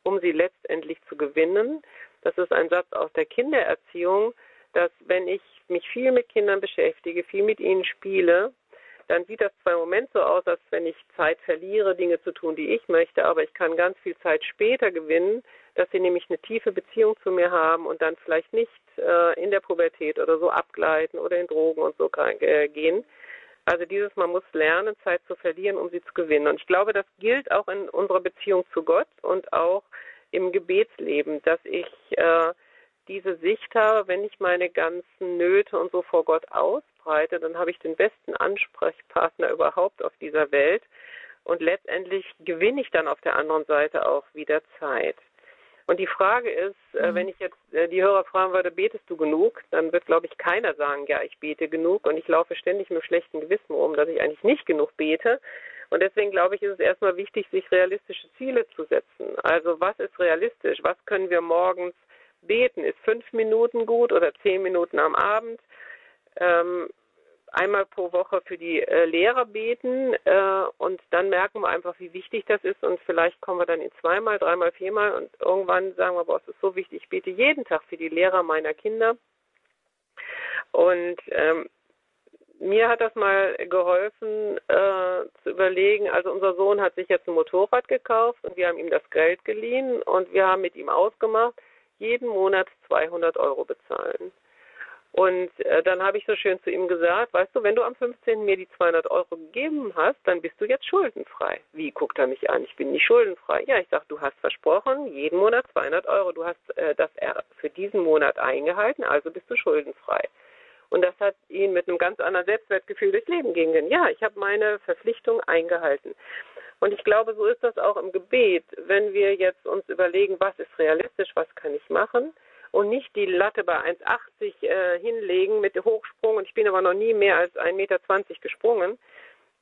um sie letztendlich zu gewinnen. Das ist ein Satz aus der Kindererziehung, dass wenn ich mich viel mit Kindern beschäftige, viel mit ihnen spiele, dann sieht das zwar im Moment so aus, als wenn ich Zeit verliere, Dinge zu tun, die ich möchte, aber ich kann ganz viel Zeit später gewinnen, dass sie nämlich eine tiefe Beziehung zu mir haben und dann vielleicht nicht äh, in der Pubertät oder so abgleiten oder in Drogen und so äh, gehen. Also dieses, man muss lernen, Zeit zu verlieren, um sie zu gewinnen. Und ich glaube, das gilt auch in unserer Beziehung zu Gott und auch im Gebetsleben, dass ich äh, diese Sicht habe, wenn ich meine ganzen Nöte und so vor Gott ausbreite, dann habe ich den besten Ansprechpartner überhaupt auf dieser Welt und letztendlich gewinne ich dann auf der anderen Seite auch wieder Zeit. Und die Frage ist, äh, mhm. wenn ich jetzt äh, die Hörer fragen würde, betest du genug, dann wird, glaube ich, keiner sagen, ja, ich bete genug und ich laufe ständig mit schlechtem Gewissen um, dass ich eigentlich nicht genug bete. Und deswegen glaube ich, ist es erstmal wichtig, sich realistische Ziele zu setzen. Also was ist realistisch? Was können wir morgens beten? Ist fünf Minuten gut oder zehn Minuten am Abend? Ähm, einmal pro Woche für die äh, Lehrer beten äh, und dann merken wir einfach, wie wichtig das ist und vielleicht kommen wir dann in zweimal, dreimal, viermal und irgendwann sagen wir, boah, es ist so wichtig, ich bete jeden Tag für die Lehrer meiner Kinder. Und ähm, mir hat das mal geholfen äh, zu überlegen, also unser Sohn hat sich jetzt ein Motorrad gekauft und wir haben ihm das Geld geliehen und wir haben mit ihm ausgemacht, jeden Monat 200 Euro bezahlen. Und äh, dann habe ich so schön zu ihm gesagt, weißt du, wenn du am 15. mir die 200 Euro gegeben hast, dann bist du jetzt schuldenfrei. Wie guckt er mich an? Ich bin nicht schuldenfrei. Ja, ich sage, du hast versprochen, jeden Monat 200 Euro. Du hast äh, das für diesen Monat eingehalten, also bist du schuldenfrei. Und das hat ihn mit einem ganz anderen Selbstwertgefühl durchs Leben gehen Ja, ich habe meine Verpflichtung eingehalten. Und ich glaube, so ist das auch im Gebet. Wenn wir jetzt uns überlegen, was ist realistisch, was kann ich machen, und nicht die Latte bei 1,80 äh, hinlegen mit Hochsprung und ich bin aber noch nie mehr als 1,20 Meter gesprungen,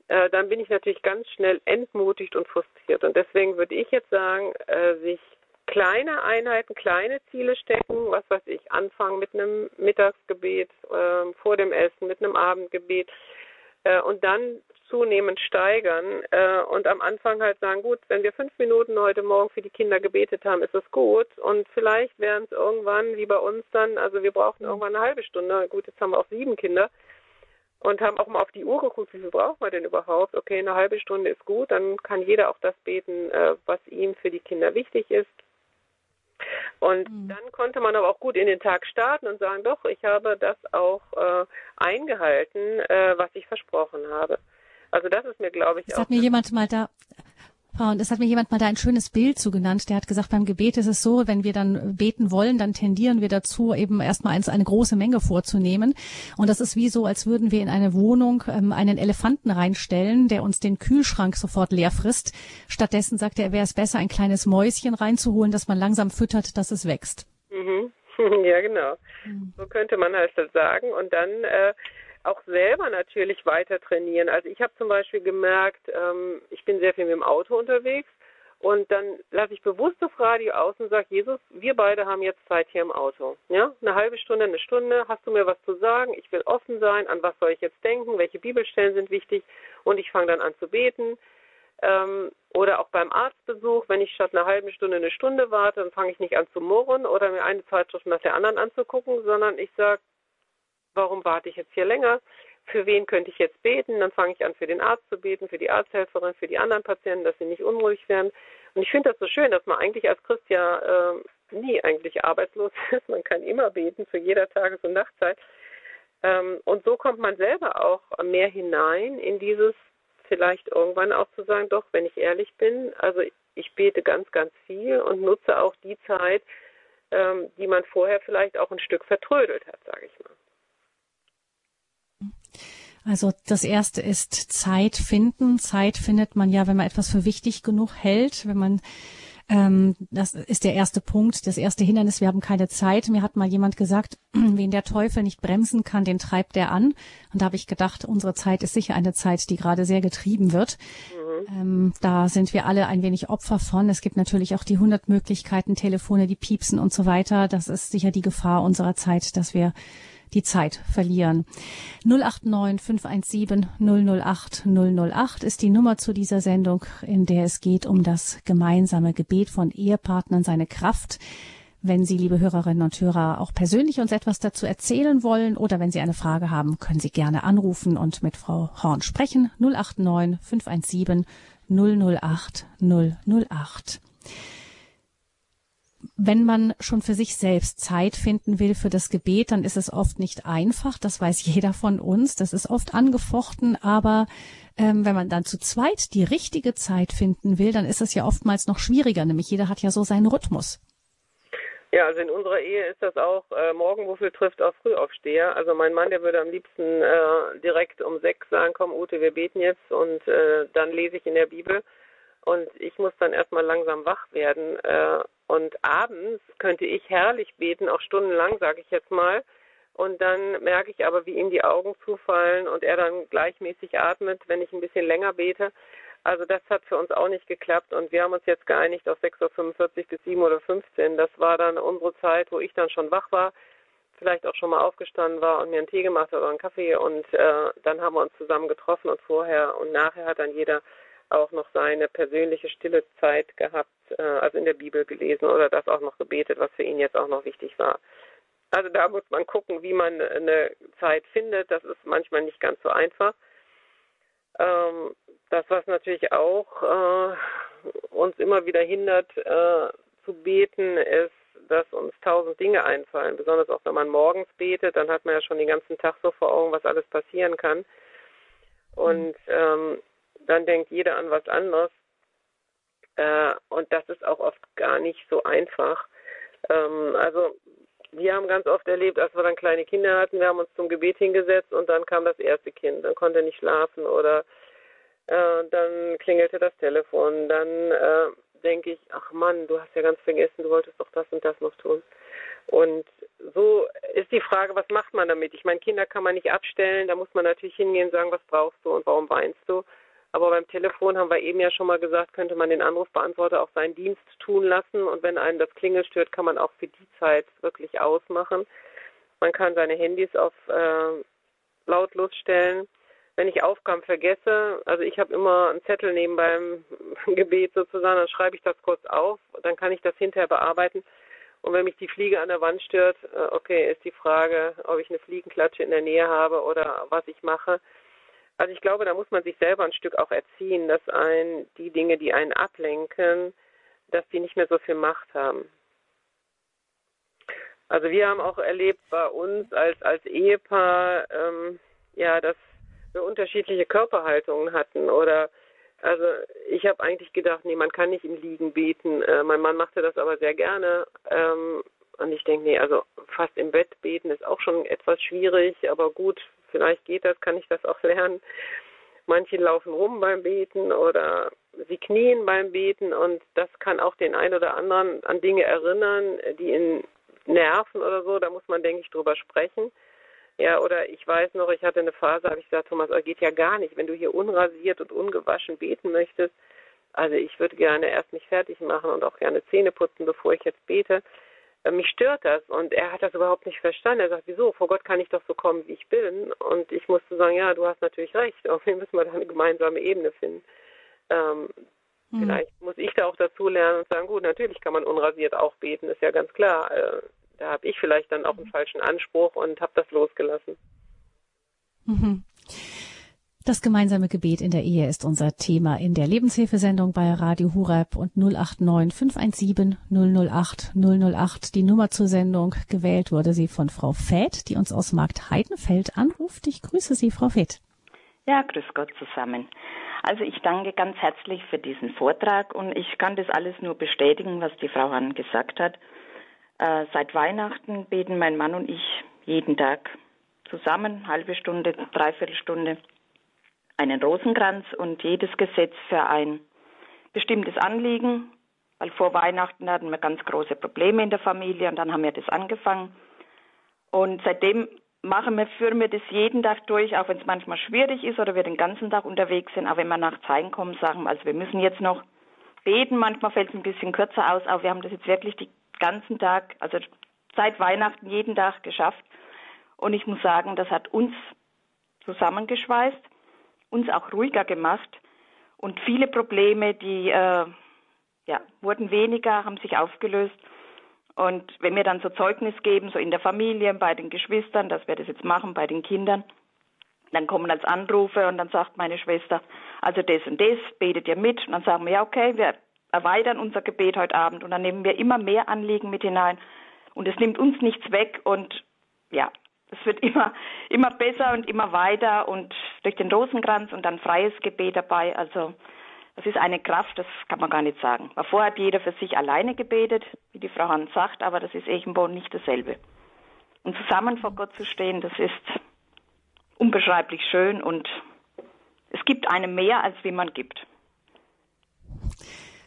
äh, dann bin ich natürlich ganz schnell entmutigt und frustriert. Und deswegen würde ich jetzt sagen, äh, sich kleine Einheiten, kleine Ziele stecken, was weiß ich, anfangen mit einem Mittagsgebet, äh, vor dem Essen, mit einem Abendgebet äh, und dann zunehmend steigern äh, und am Anfang halt sagen, gut, wenn wir fünf Minuten heute Morgen für die Kinder gebetet haben, ist es gut und vielleicht werden es irgendwann, wie bei uns dann, also wir brauchen irgendwann eine halbe Stunde, gut, jetzt haben wir auch sieben Kinder, und haben auch mal auf die Uhr geguckt, wie viel brauchen wir denn überhaupt? Okay, eine halbe Stunde ist gut, dann kann jeder auch das beten, äh, was ihm für die Kinder wichtig ist. Und mhm. dann konnte man aber auch gut in den Tag starten und sagen, doch, ich habe das auch äh, eingehalten, äh, was ich versprochen habe. Also das ist mir, glaube ich, das auch. hat mir jemand mal da und es hat mir jemand mal da ein schönes Bild zugenannt. Der hat gesagt, beim Gebet ist es so, wenn wir dann beten wollen, dann tendieren wir dazu, eben erstmal eine große Menge vorzunehmen. Und das ist wie so, als würden wir in eine Wohnung ähm, einen Elefanten reinstellen, der uns den Kühlschrank sofort leer frisst. Stattdessen sagt er, wäre es besser, ein kleines Mäuschen reinzuholen, das man langsam füttert, dass es wächst. Mhm. (laughs) Ja, genau. So könnte man halt das sagen. Und dann äh, auch selber natürlich weiter trainieren. Also ich habe zum Beispiel gemerkt, ähm, ich bin sehr viel mit dem Auto unterwegs und dann lasse ich bewusst das Radio aus und sage, Jesus, wir beide haben jetzt Zeit hier im Auto. Ja, eine halbe Stunde, eine Stunde, hast du mir was zu sagen? Ich will offen sein, an was soll ich jetzt denken, welche Bibelstellen sind wichtig und ich fange dann an zu beten. Ähm, oder auch beim Arztbesuch, wenn ich statt einer halben Stunde eine Stunde warte, dann fange ich nicht an zu murren oder mir eine Zeitschrift nach der anderen anzugucken, sondern ich sage, warum warte ich jetzt hier länger? Für wen könnte ich jetzt beten? Dann fange ich an, für den Arzt zu beten, für die Arzthelferin, für die anderen Patienten, dass sie nicht unruhig werden. Und ich finde das so schön, dass man eigentlich als Christ ja äh, nie eigentlich arbeitslos (laughs) ist. Man kann immer beten für jeder Tages- und Nachtzeit. Ähm, und so kommt man selber auch mehr hinein in dieses, vielleicht irgendwann auch zu sagen, doch, wenn ich ehrlich bin, also ich bete ganz, ganz viel und nutze auch die Zeit, ähm, die man vorher vielleicht auch ein Stück vertrödelt hat, sage ich mal. Also das erste ist Zeit finden. Zeit findet man ja, wenn man etwas für wichtig genug hält, wenn man ähm, das ist der erste Punkt, das erste Hindernis. Wir haben keine Zeit. Mir hat mal jemand gesagt, (clears throat) wen der Teufel nicht bremsen kann, den treibt er an. Und da habe ich gedacht, unsere Zeit ist sicher eine Zeit, die gerade sehr getrieben wird. Mhm. Ähm, da sind wir alle ein wenig Opfer von. Es gibt natürlich auch die hundert Möglichkeiten, Telefone, die piepsen und so weiter. Das ist sicher die Gefahr unserer Zeit, dass wir die Zeit verlieren. 089 517 008 008 ist die Nummer zu dieser Sendung, in der es geht um das gemeinsame Gebet von Ehepartnern, seine Kraft. Wenn Sie, liebe Hörerinnen und Hörer, auch persönlich uns etwas dazu erzählen wollen oder wenn Sie eine Frage haben, können Sie gerne anrufen und mit Frau Horn sprechen. 089 517 008 008 wenn man schon für sich selbst Zeit finden will für das Gebet, dann ist es oft nicht einfach. Das weiß (laughs) jeder von uns. Das ist oft angefochten. Aber ähm, wenn man dann zu zweit die richtige Zeit finden will, dann ist es ja oftmals noch schwieriger. Nämlich jeder hat ja so seinen Rhythmus. Ja, also in unserer Ehe ist das auch äh, Morgenmuffel trifft auf Frühaufsteher. Also mein Mann, der würde am liebsten äh, direkt um sechs sagen, komm Ute, wir beten jetzt und äh, dann lese ich in der Bibel. Und ich muss dann erstmal langsam wach werden. Äh, und abends könnte ich herrlich beten, auch stundenlang, sage ich jetzt mal. Und dann merke ich aber, wie ihm die Augen zufallen und er dann gleichmäßig atmet, wenn ich ein bisschen länger bete. Also das hat für uns auch nicht geklappt und wir haben uns jetzt geeinigt auf 6.45 Uhr bis 7.15 Uhr. Das war dann unsere Zeit, wo ich dann schon wach war, vielleicht auch schon mal aufgestanden war und mir einen Tee gemacht hat oder einen Kaffee und äh, dann haben wir uns zusammen getroffen und vorher und nachher hat dann jeder auch noch seine persönliche stille Zeit gehabt, äh, also in der Bibel gelesen oder das auch noch gebetet, was für ihn jetzt auch noch wichtig war. Also da muss man gucken, wie man eine Zeit findet. Das ist manchmal nicht ganz so einfach. Ähm, das, was natürlich auch äh, uns immer wieder hindert äh, zu beten, ist, dass uns tausend Dinge einfallen. Besonders auch wenn man morgens betet, dann hat man ja schon den ganzen Tag so vor Augen, was alles passieren kann. Und ähm, dann denkt jeder an was anderes. Äh, und das ist auch oft gar nicht so einfach. Ähm, also wir haben ganz oft erlebt, als wir dann kleine Kinder hatten, wir haben uns zum Gebet hingesetzt und dann kam das erste Kind, dann konnte er nicht schlafen oder äh, dann klingelte das Telefon, dann äh, denke ich, ach Mann, du hast ja ganz vergessen, du wolltest doch das und das noch tun. Und so ist die Frage, was macht man damit? Ich meine, Kinder kann man nicht abstellen, da muss man natürlich hingehen und sagen, was brauchst du und warum weinst du? Aber beim Telefon haben wir eben ja schon mal gesagt, könnte man den Anrufbeantworter auch seinen Dienst tun lassen. Und wenn einen das Klingel stört, kann man auch für die Zeit wirklich ausmachen. Man kann seine Handys auf äh, lautlos stellen. Wenn ich Aufgaben vergesse, also ich habe immer einen Zettel neben beim (laughs) Gebet sozusagen, dann schreibe ich das kurz auf, dann kann ich das hinterher bearbeiten. Und wenn mich die Fliege an der Wand stört, äh, okay, ist die Frage, ob ich eine Fliegenklatsche in der Nähe habe oder was ich mache. Also ich glaube, da muss man sich selber ein Stück auch erziehen, dass ein die Dinge, die einen ablenken, dass die nicht mehr so viel Macht haben. Also wir haben auch erlebt bei uns als als Ehepaar, ähm, ja, dass wir unterschiedliche Körperhaltungen hatten oder also ich habe eigentlich gedacht, nee, man kann nicht im Liegen beten. Äh, mein Mann machte das aber sehr gerne. Ähm, und ich denke, nee, also fast im Bett beten ist auch schon etwas schwierig, aber gut, vielleicht geht das, kann ich das auch lernen. Manche laufen rum beim Beten oder sie knien beim Beten und das kann auch den einen oder anderen an Dinge erinnern, die ihn nerven oder so. Da muss man, denke ich, drüber sprechen. Ja, oder ich weiß noch, ich hatte eine Phase, habe ich gesagt, Thomas, das geht ja gar nicht, wenn du hier unrasiert und ungewaschen beten möchtest. Also ich würde gerne erst mich fertig machen und auch gerne Zähne putzen, bevor ich jetzt bete. Äh, mich stört das und er hat das überhaupt nicht verstanden. Er sagt, wieso? Vor Gott kann ich doch so kommen, wie ich bin. Und ich musste sagen, ja, du hast natürlich recht. (laughs) wir müssen mal da eine gemeinsame Ebene finden. Ähm, mhm. Vielleicht muss ich da auch dazu lernen und sagen, gut, natürlich kann man unrasiert auch beten, ist ja ganz klar. Äh, da habe ich vielleicht dann auch einen falschen Anspruch und habe das losgelassen. Mhm. Das gemeinsame Gebet in der Ehe ist unser Thema in der Lebenshilfesendung bei Radio Hureb und 089 517 008 008. Die Nummer zur Sendung gewählt wurde sie von Frau Fett, die uns aus Markt Heidenfeld anruft. Ich grüße Sie, Frau Fett. Ja, grüß Gott zusammen. Also ich danke ganz herzlich für diesen Vortrag und ich kann das alles nur bestätigen, was die Frau Hahn gesagt hat. Äh, seit Weihnachten beten mein Mann und ich jeden Tag zusammen, halbe Stunde, dreiviertel Stunde, einen Rosenkranz und jedes Gesetz für ein bestimmtes Anliegen, weil vor Weihnachten hatten wir ganz große Probleme in der Familie und dann haben wir das angefangen. Und seitdem machen wir, führen wir das jeden Tag durch, auch wenn es manchmal schwierig ist oder wir den ganzen Tag unterwegs sind. Auch wenn wir nach Zeigen kommen, sagen wir, also wir müssen jetzt noch beten. Manchmal fällt es ein bisschen kürzer aus, aber wir haben das jetzt wirklich die ganzen Tag, also seit Weihnachten jeden Tag geschafft. Und ich muss sagen, das hat uns zusammengeschweißt, uns auch ruhiger gemacht. Und viele Probleme, die äh, ja, wurden weniger, haben sich aufgelöst. Und wenn wir dann so Zeugnis geben, so in der Familie, bei den Geschwistern, dass wir das jetzt machen, bei den Kindern, dann kommen als Anrufe und dann sagt meine Schwester, also das und das, betet ihr mit? Und dann sagen wir, ja, okay, wir erweitern unser Gebet heute Abend und dann nehmen wir immer mehr Anliegen mit hinein und es nimmt uns nichts weg und ja, es wird immer, immer besser und immer weiter und durch den Rosenkranz und dann freies Gebet dabei. Also das ist eine Kraft, das kann man gar nicht sagen. Vorher hat jeder für sich alleine gebetet, wie die Frau Hans sagt, aber das ist irgendwo nicht dasselbe. Und zusammen vor Gott zu stehen, das ist unbeschreiblich schön und es gibt einem mehr, als wie man gibt.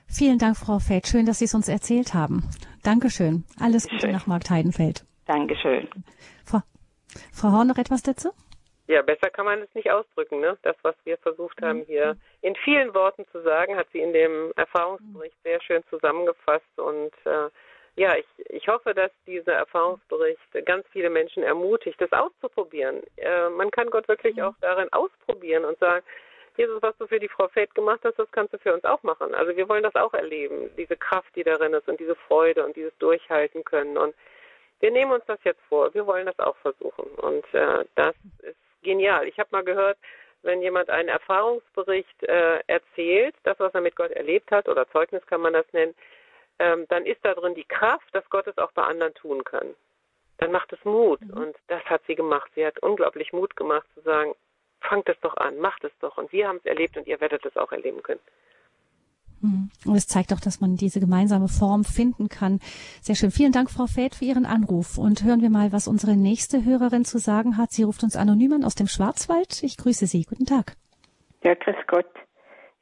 Vielen Dank, Frau Feld. Schön, dass Sie es uns erzählt haben. Dankeschön. Alles Gute Schön. nach Markt Heidenfeld. Dankeschön. Frau, Horn, noch etwas dazu? Ja, besser kann man es nicht ausdrücken. Ne? Das, was wir versucht haben hier in vielen Worten zu sagen, hat sie in dem Erfahrungsbericht sehr schön zusammengefasst. Und äh, ja, ich, ich hoffe, dass dieser Erfahrungsbericht ganz viele Menschen ermutigt, das auszuprobieren. Äh, man kann Gott wirklich auch darin ausprobieren und sagen, Jesus, was du für die Frau Feld gemacht hast, das kannst du für uns auch machen. Also wir wollen das auch erleben, diese Kraft, die darin ist und diese Freude und dieses Durchhalten können. Und wir nehmen uns das jetzt vor. Wir wollen das auch versuchen. Und äh, das ist genial. Ich habe mal gehört, wenn jemand einen Erfahrungsbericht äh, erzählt, das, was er mit Gott erlebt hat, oder Zeugnis kann man das nennen, ähm, dann ist da drin die Kraft, dass Gott es auch bei anderen tun kann. Dann macht es Mut. Mhm. Und das hat sie gemacht. Sie hat unglaublich Mut gemacht zu sagen, fangt es doch an, macht es doch. Und wir haben es erlebt und ihr werdet es auch erleben können. Hm. Und es zeigt auch, dass man diese gemeinsame Form finden kann. Sehr schön. Vielen Dank, Frau Feld, für Ihren Anruf. Und hören wir mal, was unsere nächste Hörerin zu sagen hat. Sie ruft uns anonym an aus dem Schwarzwald. Ich grüße Sie. Guten Tag. Ja, grüß Gott.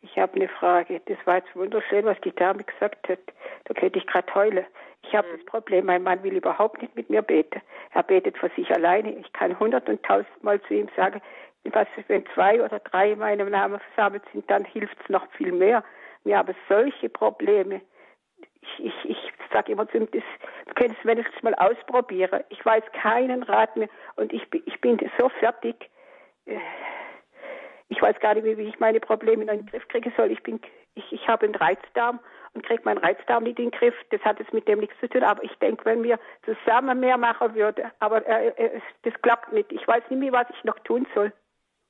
Ich habe eine Frage. Das war jetzt wunderschön, was die Dame gesagt hat. Da könnte ich gerade heulen. Ich habe das Problem, mein Mann will überhaupt nicht mit mir beten. Er betet für sich alleine. Ich kann hundert und tausendmal zu ihm sagen, was, wenn zwei oder drei in meinem Namen versammelt sind, dann hilft es noch viel mehr. Wir haben solche Probleme. Ich, ich, ich sage immer zu ihm, das, du könntest wenigstens mal ausprobieren. Ich weiß keinen Rat mehr und ich, ich bin so fertig. Äh, ich weiß gar nicht, wie ich meine Probleme in den Griff kriegen soll. Ich bin, ich, ich habe einen Reizdarm und kriege meinen Reizdarm nicht in den Griff. Das hat jetzt mit dem nichts zu tun. Aber ich denke, wenn wir zusammen mehr machen würden, aber äh, äh, das klappt nicht. Ich weiß nicht mehr, was ich noch tun soll.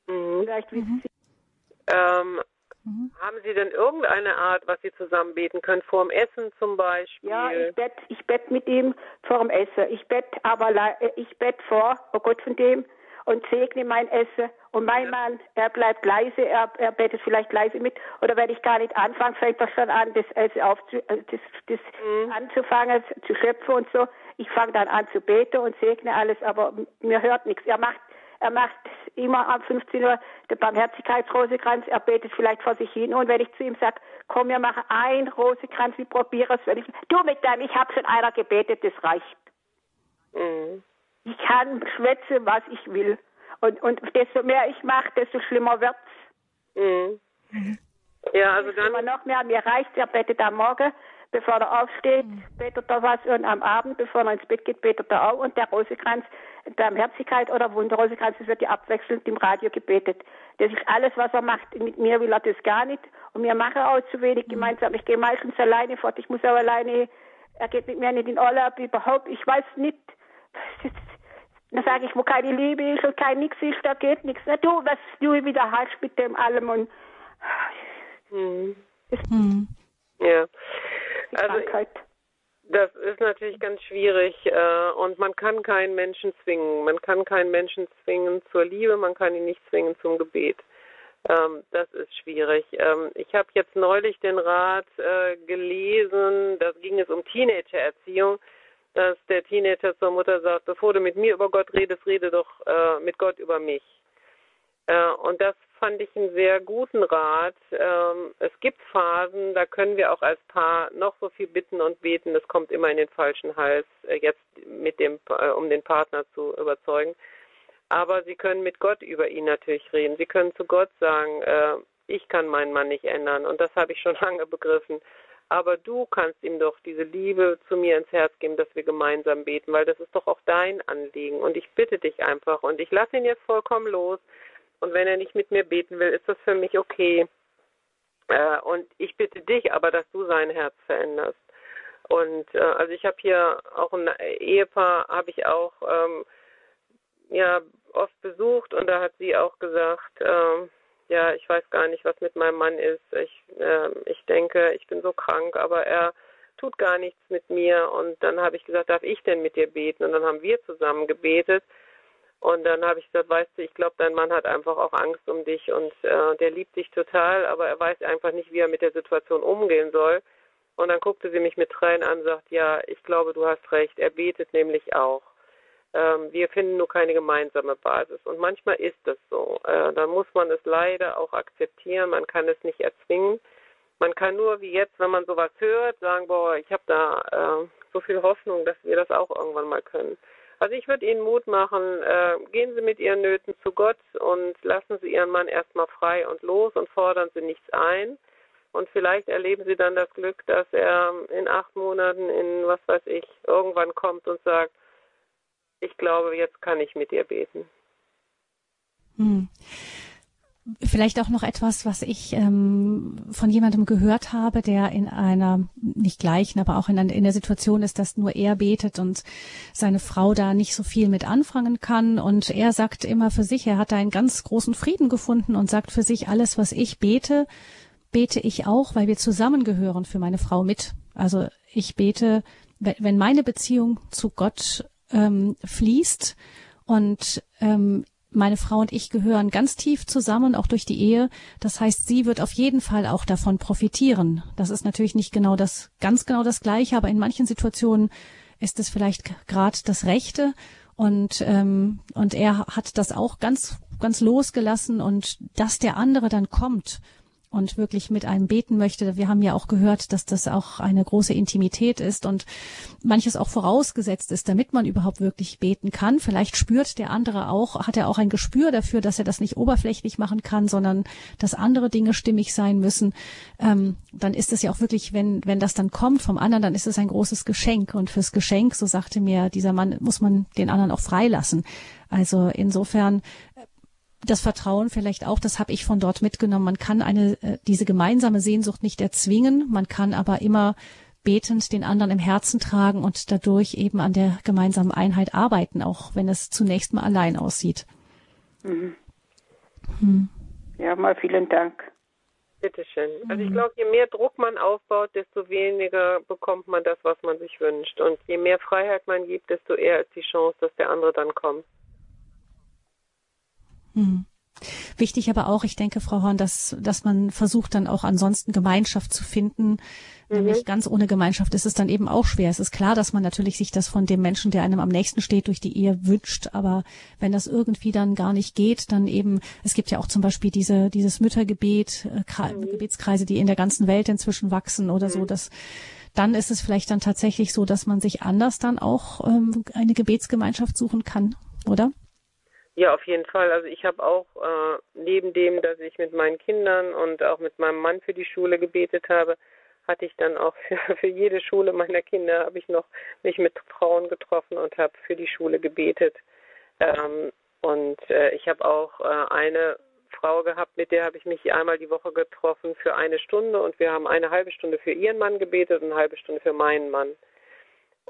Mhm. Vielleicht wissen Sie. Ähm, mhm. Haben Sie denn irgendeine Art, was Sie zusammen beten können? Vor dem Essen zum Beispiel? Ja, ich bett, ich bett mit ihm vor dem Essen. Ich bett aber, äh, ich bett vor, oh Gott von dem, und segne mein Essen. Und mein ja. Mann, er bleibt leise, er, er betet vielleicht leise mit. Oder wenn ich gar nicht anfange, fängt er schon an, das Essen aufzu, äh, das, das mhm. anzufangen, zu schöpfen und so. Ich fange dann an zu beten und segne alles, aber mir hört nichts. Er macht, er macht immer am 15 Uhr den Barmherzigkeitsrosekranz. Er betet vielleicht vor sich hin. Und wenn ich zu ihm sage, komm, wir machen ein Rosekranz, wir probieren es. Wenn ich, du mit deinem, ich habe schon einer gebetet, das reicht. Mhm. Ich kann schwätzen, was ich will. Und, und desto mehr ich mache, desto schlimmer wird's. Mhm. Ja, also dann. Immer noch mehr, mir reicht, er betet am Morgen, bevor er aufsteht, mhm. betet er was und am Abend, bevor er ins Bett geht, betet er auch und der Rosekranz, Barmherzigkeit oder Wunderrosekranz, das wird ja abwechselnd im Radio gebetet. Das ist alles, was er macht. Mit mir will er das gar nicht und wir machen auch zu wenig mhm. gemeinsam. Ich gehe meistens alleine fort, ich muss auch alleine, er geht mit mir nicht in Urlaub, überhaupt, ich weiß nicht. (laughs) Dann sage ich, wo keine Liebe ist und kein Nix ist, da geht nichts. Na du, was du wieder hast mit dem allem und hm. Hm. Ja. Also, das ist natürlich ganz schwierig äh, und man kann keinen Menschen zwingen. Man kann keinen Menschen zwingen zur Liebe, man kann ihn nicht zwingen zum Gebet. Ähm, das ist schwierig. Ähm, ich habe jetzt neulich den Rat äh, gelesen, da ging es um Teenagererziehung dass der Teenager zur Mutter sagt, bevor du mit mir über Gott redest, rede doch äh, mit Gott über mich. Äh, und das fand ich einen sehr guten Rat. Ähm, es gibt Phasen, da können wir auch als Paar noch so viel bitten und beten, es kommt immer in den falschen Hals, äh, jetzt mit dem, äh, um den Partner zu überzeugen. Aber sie können mit Gott über ihn natürlich reden. Sie können zu Gott sagen, ich kann meinen Mann nicht ändern. Und das habe ich schon (laughs) lange begriffen aber du kannst ihm doch diese Liebe zu mir ins Herz geben, dass wir gemeinsam beten, weil das ist doch auch dein Anliegen. Und ich bitte dich einfach und ich lasse ihn jetzt vollkommen los. Und wenn er nicht mit mir beten will, ist das für mich okay. Äh, und ich bitte dich aber, dass du sein Herz veränderst. Und äh, also ich habe hier auch ein Ehepaar, habe ich auch ähm, ja oft besucht und da hat sie auch gesagt, äh, ja, ich weiß gar nicht, was mit meinem Mann ist. Ich, äh, ich denke, ich bin so krank, aber er tut gar nichts mit mir. Und dann habe ich gesagt, darf ich denn mit dir beten? Und dann haben wir zusammen gebetet. Und dann habe ich gesagt, weißt du, ich glaube, dein Mann hat einfach auch Angst um dich und äh, der liebt dich total, aber er weiß einfach nicht, wie er mit der Situation umgehen soll. Und dann guckte sie mich mit Tränen an und sagt, ja, ich glaube, du hast recht. Er betet nämlich auch. Ähm, wir finden nur keine gemeinsame Basis. Und manchmal ist das so. Äh, dann muss man es leider auch akzeptieren. Man kann es nicht erzwingen. Man kann nur wie jetzt, wenn man sowas hört, sagen, boah, ich habe da äh, so viel Hoffnung, dass wir das auch irgendwann mal können. Also ich würde Ihnen Mut machen, äh, gehen Sie mit Ihren Nöten zu Gott und lassen Sie Ihren Mann erstmal frei und los und fordern Sie nichts ein. Und vielleicht erleben Sie dann das Glück, dass er in acht Monaten in, was weiß ich, irgendwann kommt und sagt, ich glaube, jetzt kann ich mit dir beten. Hm. Vielleicht auch noch etwas, was ich ähm, von jemandem gehört habe, der in einer, nicht gleichen, aber auch in, in der Situation ist, dass nur er betet und seine Frau da nicht so viel mit anfangen kann. Und er sagt immer für sich, er hat da einen ganz großen Frieden gefunden und sagt für sich, alles, was ich bete, bete ich auch, weil wir zusammengehören für meine Frau mit. Also ich bete, wenn meine Beziehung zu Gott ähm, fließt. Und ähm, meine Frau und ich gehören ganz tief zusammen, auch durch die Ehe. Das heißt, sie wird auf jeden Fall auch davon profitieren. Das ist natürlich nicht genau das, ganz genau das Gleiche, aber in manchen Situationen ist es vielleicht gerade das Rechte. Und, ähm, und er hat das auch ganz, ganz losgelassen und dass der andere dann kommt und wirklich mit einem beten möchte. Wir haben ja auch gehört, dass das auch eine große Intimität ist und manches auch vorausgesetzt ist, damit man überhaupt wirklich beten kann. Vielleicht spürt der andere auch, hat er auch ein Gespür dafür, dass er das nicht oberflächlich machen kann, sondern dass andere Dinge stimmig sein müssen. Ähm, dann ist es ja auch wirklich, wenn, wenn das dann kommt vom anderen, dann ist es ein großes Geschenk. Und fürs Geschenk, so sagte mir dieser Mann, muss man den anderen auch freilassen. Also insofern das Vertrauen vielleicht auch, das habe ich von dort mitgenommen. Man kann eine äh, diese gemeinsame Sehnsucht nicht erzwingen, man kann aber immer betend den anderen im Herzen tragen und dadurch eben an der gemeinsamen Einheit arbeiten, auch wenn es zunächst mal allein aussieht. Mhm. Hm. Ja, mal vielen Dank. Bitteschön. Also ich glaube, je mehr Druck man aufbaut, desto weniger bekommt man das, was man sich wünscht. Und je mehr Freiheit man gibt, desto eher ist die Chance, dass der andere dann kommt. Hm. Wichtig aber auch, ich denke, Frau Horn, dass, dass man versucht dann auch ansonsten Gemeinschaft zu finden. Mhm. Nämlich ganz ohne Gemeinschaft ist es dann eben auch schwer. Es ist klar, dass man natürlich sich das von dem Menschen, der einem am nächsten steht, durch die Ehe wünscht. Aber wenn das irgendwie dann gar nicht geht, dann eben, es gibt ja auch zum Beispiel diese, dieses Müttergebet, äh, mhm. Gebetskreise, die in der ganzen Welt inzwischen wachsen oder mhm. so, dass, dann ist es vielleicht dann tatsächlich so, dass man sich anders dann auch ähm, eine Gebetsgemeinschaft suchen kann, oder? Ja, auf jeden Fall. Also ich habe auch äh, neben dem, dass ich mit meinen Kindern und auch mit meinem Mann für die Schule gebetet habe, hatte ich dann auch (laughs) für, für jede Schule meiner Kinder habe ich noch mich mit Frauen getroffen und habe für die Schule gebetet. Ähm, und äh, ich habe auch äh, eine Frau gehabt, mit der habe ich mich einmal die Woche getroffen für eine Stunde und wir haben eine halbe Stunde für ihren Mann gebetet und eine halbe Stunde für meinen Mann.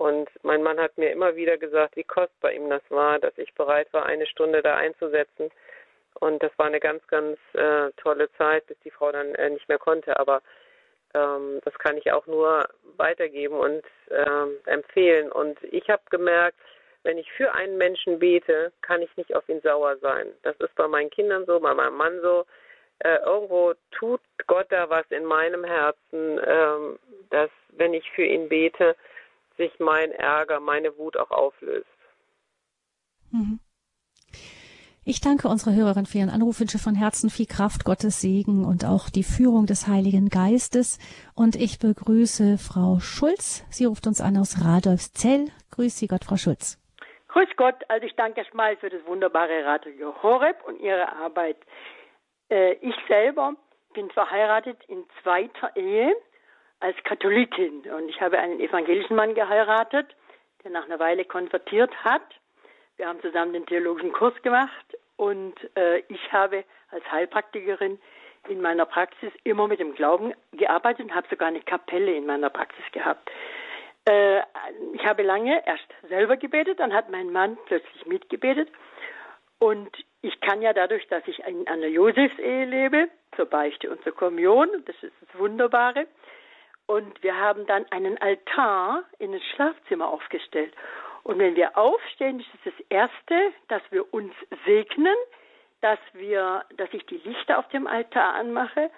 Und mein Mann hat mir immer wieder gesagt, wie kostbar ihm das war, dass ich bereit war, eine Stunde da einzusetzen. Und das war eine ganz, ganz äh, tolle Zeit, bis die Frau dann äh, nicht mehr konnte. Aber ähm, das kann ich auch nur weitergeben und ähm, empfehlen. Und ich habe gemerkt, wenn ich für einen Menschen bete, kann ich nicht auf ihn sauer sein. Das ist bei meinen Kindern so, bei meinem Mann so. Äh, irgendwo tut Gott da was in meinem Herzen, ähm, dass wenn ich für ihn bete, sich mein Ärger, meine Wut auch auflöst. Mhm. Ich danke unserer Hörerin für ihren Anruf, wünsche von Herzen viel Kraft, Gottes Segen und auch die Führung des Heiligen Geistes. Und ich begrüße Frau Schulz. Sie ruft uns an aus Radolfszell. Grüß Sie Gott, Frau Schulz. Grüß Gott. Also ich danke erstmal für das wunderbare Radio Horeb und Ihre Arbeit. Äh, ich selber bin verheiratet in zweiter Ehe als Katholikin. Und ich habe einen evangelischen Mann geheiratet, der nach einer Weile konvertiert hat. Wir haben zusammen den theologischen Kurs gemacht und äh, ich habe als Heilpraktikerin in meiner Praxis immer mit dem Glauben gearbeitet und habe sogar eine Kapelle in meiner Praxis gehabt. Äh, ich habe lange erst selber gebetet, dann hat mein Mann plötzlich mitgebetet und ich kann ja dadurch, dass ich in einer Josefsehe lebe, zur Beichte und zur Kommunion, das ist das Wunderbare, und wir haben dann einen Altar in das Schlafzimmer aufgestellt. Und wenn wir aufstehen, ist es das Erste, dass wir uns segnen, dass wir, dass ich die Lichter auf dem Altar anmache.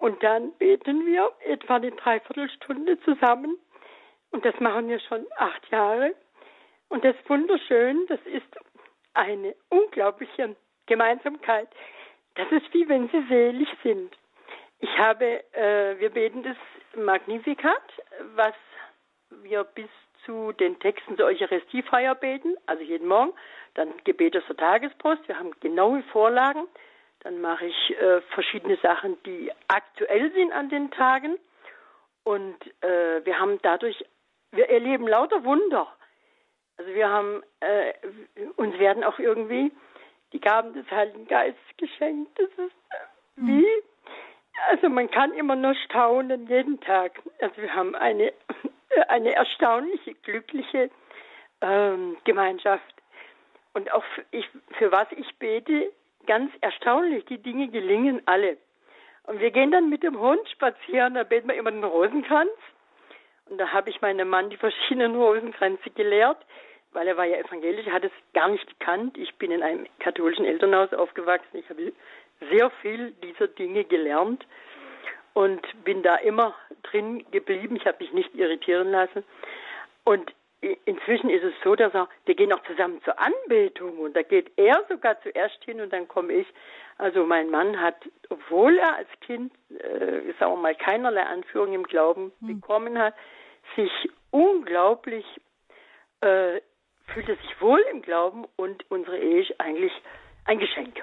Und dann beten wir etwa eine Dreiviertelstunde zusammen. Und das machen wir schon acht Jahre. Und das ist wunderschön. Das ist eine unglaubliche Gemeinsamkeit. Das ist wie wenn sie selig sind. Ich habe, äh, wir beten das Magnificat, was wir bis zu den Texten zur Eucharistiefeier beten, also jeden Morgen. Dann Gebete zur Tagespost. Wir haben genaue Vorlagen. Dann mache ich äh, verschiedene Sachen, die aktuell sind an den Tagen. Und äh, wir haben dadurch, wir erleben lauter Wunder. Also wir haben, äh, uns werden auch irgendwie die Gaben des Heiligen Geistes geschenkt. Das ist äh, wie hm. Also man kann immer nur staunen jeden Tag. Also wir haben eine, eine erstaunliche, glückliche ähm, Gemeinschaft. Und auch für, ich, für was ich bete, ganz erstaunlich, die Dinge gelingen alle. Und wir gehen dann mit dem Hund spazieren, da beten wir immer den Rosenkranz. Und da habe ich meinem Mann die verschiedenen Rosenkränze gelehrt, weil er war ja evangelisch, hat es gar nicht gekannt. Ich bin in einem katholischen Elternhaus aufgewachsen. Ich habe sehr viel dieser Dinge gelernt und bin da immer drin geblieben. Ich habe mich nicht irritieren lassen. Und inzwischen ist es so, dass er, wir gehen auch zusammen zur Anbetung und da geht er sogar zuerst hin und dann komme ich. Also mein Mann hat, obwohl er als Kind, äh, sagen wir mal, keinerlei Anführung im Glauben hm. bekommen hat, sich unglaublich, äh, fühlte sich wohl im Glauben und unsere Ehe ist eigentlich ein Geschenk.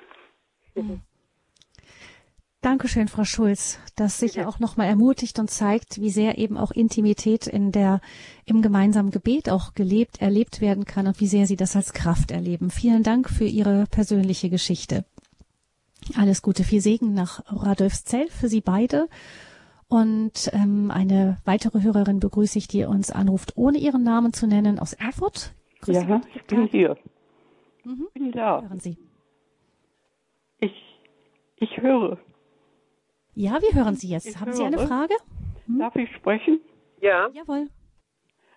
Mhm. Dankeschön, Frau Schulz. Das sicher auch nochmal ermutigt und zeigt, wie sehr eben auch Intimität in der, im gemeinsamen Gebet auch gelebt, erlebt werden kann und wie sehr Sie das als Kraft erleben. Vielen Dank für Ihre persönliche Geschichte. Alles Gute, viel Segen nach Radolfszell für Sie beide. Und ähm, eine weitere Hörerin begrüße ich, die uns anruft, ohne ihren Namen zu nennen, aus Erfurt. Grüß ja, ich bin hier. Mhm. Bin da. Hören Sie. Ich, ich höre. Ja, wir hören Sie jetzt. Ich Haben. Sie eine Frage? Hm? Darf ich sprechen? Ja. Jawohl.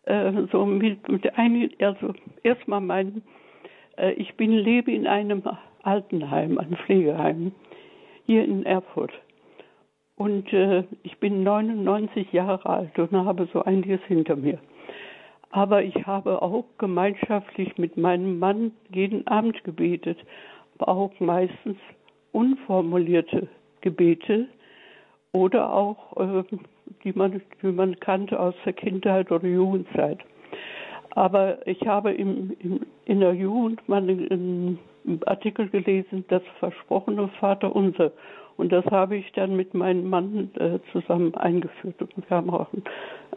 Äh, so mit, mit einigen, also erstmal mein, äh, ich bin lebe in einem Altenheim, einem Pflegeheim hier in Erfurt. Und äh, ich bin 99 Jahre alt und habe so einiges hinter mir. Aber ich habe auch gemeinschaftlich mit meinem Mann jeden Abend gebetet, aber auch meistens unformulierte Gebete, oder auch äh, die man, die man kannte aus der Kindheit oder Jugendzeit. Aber ich habe im, im, in der Jugend mal einen, Artikel gelesen, das versprochene Vater unser. Und das habe ich dann mit meinem Mann äh, zusammen eingeführt. Und wir haben auch ein,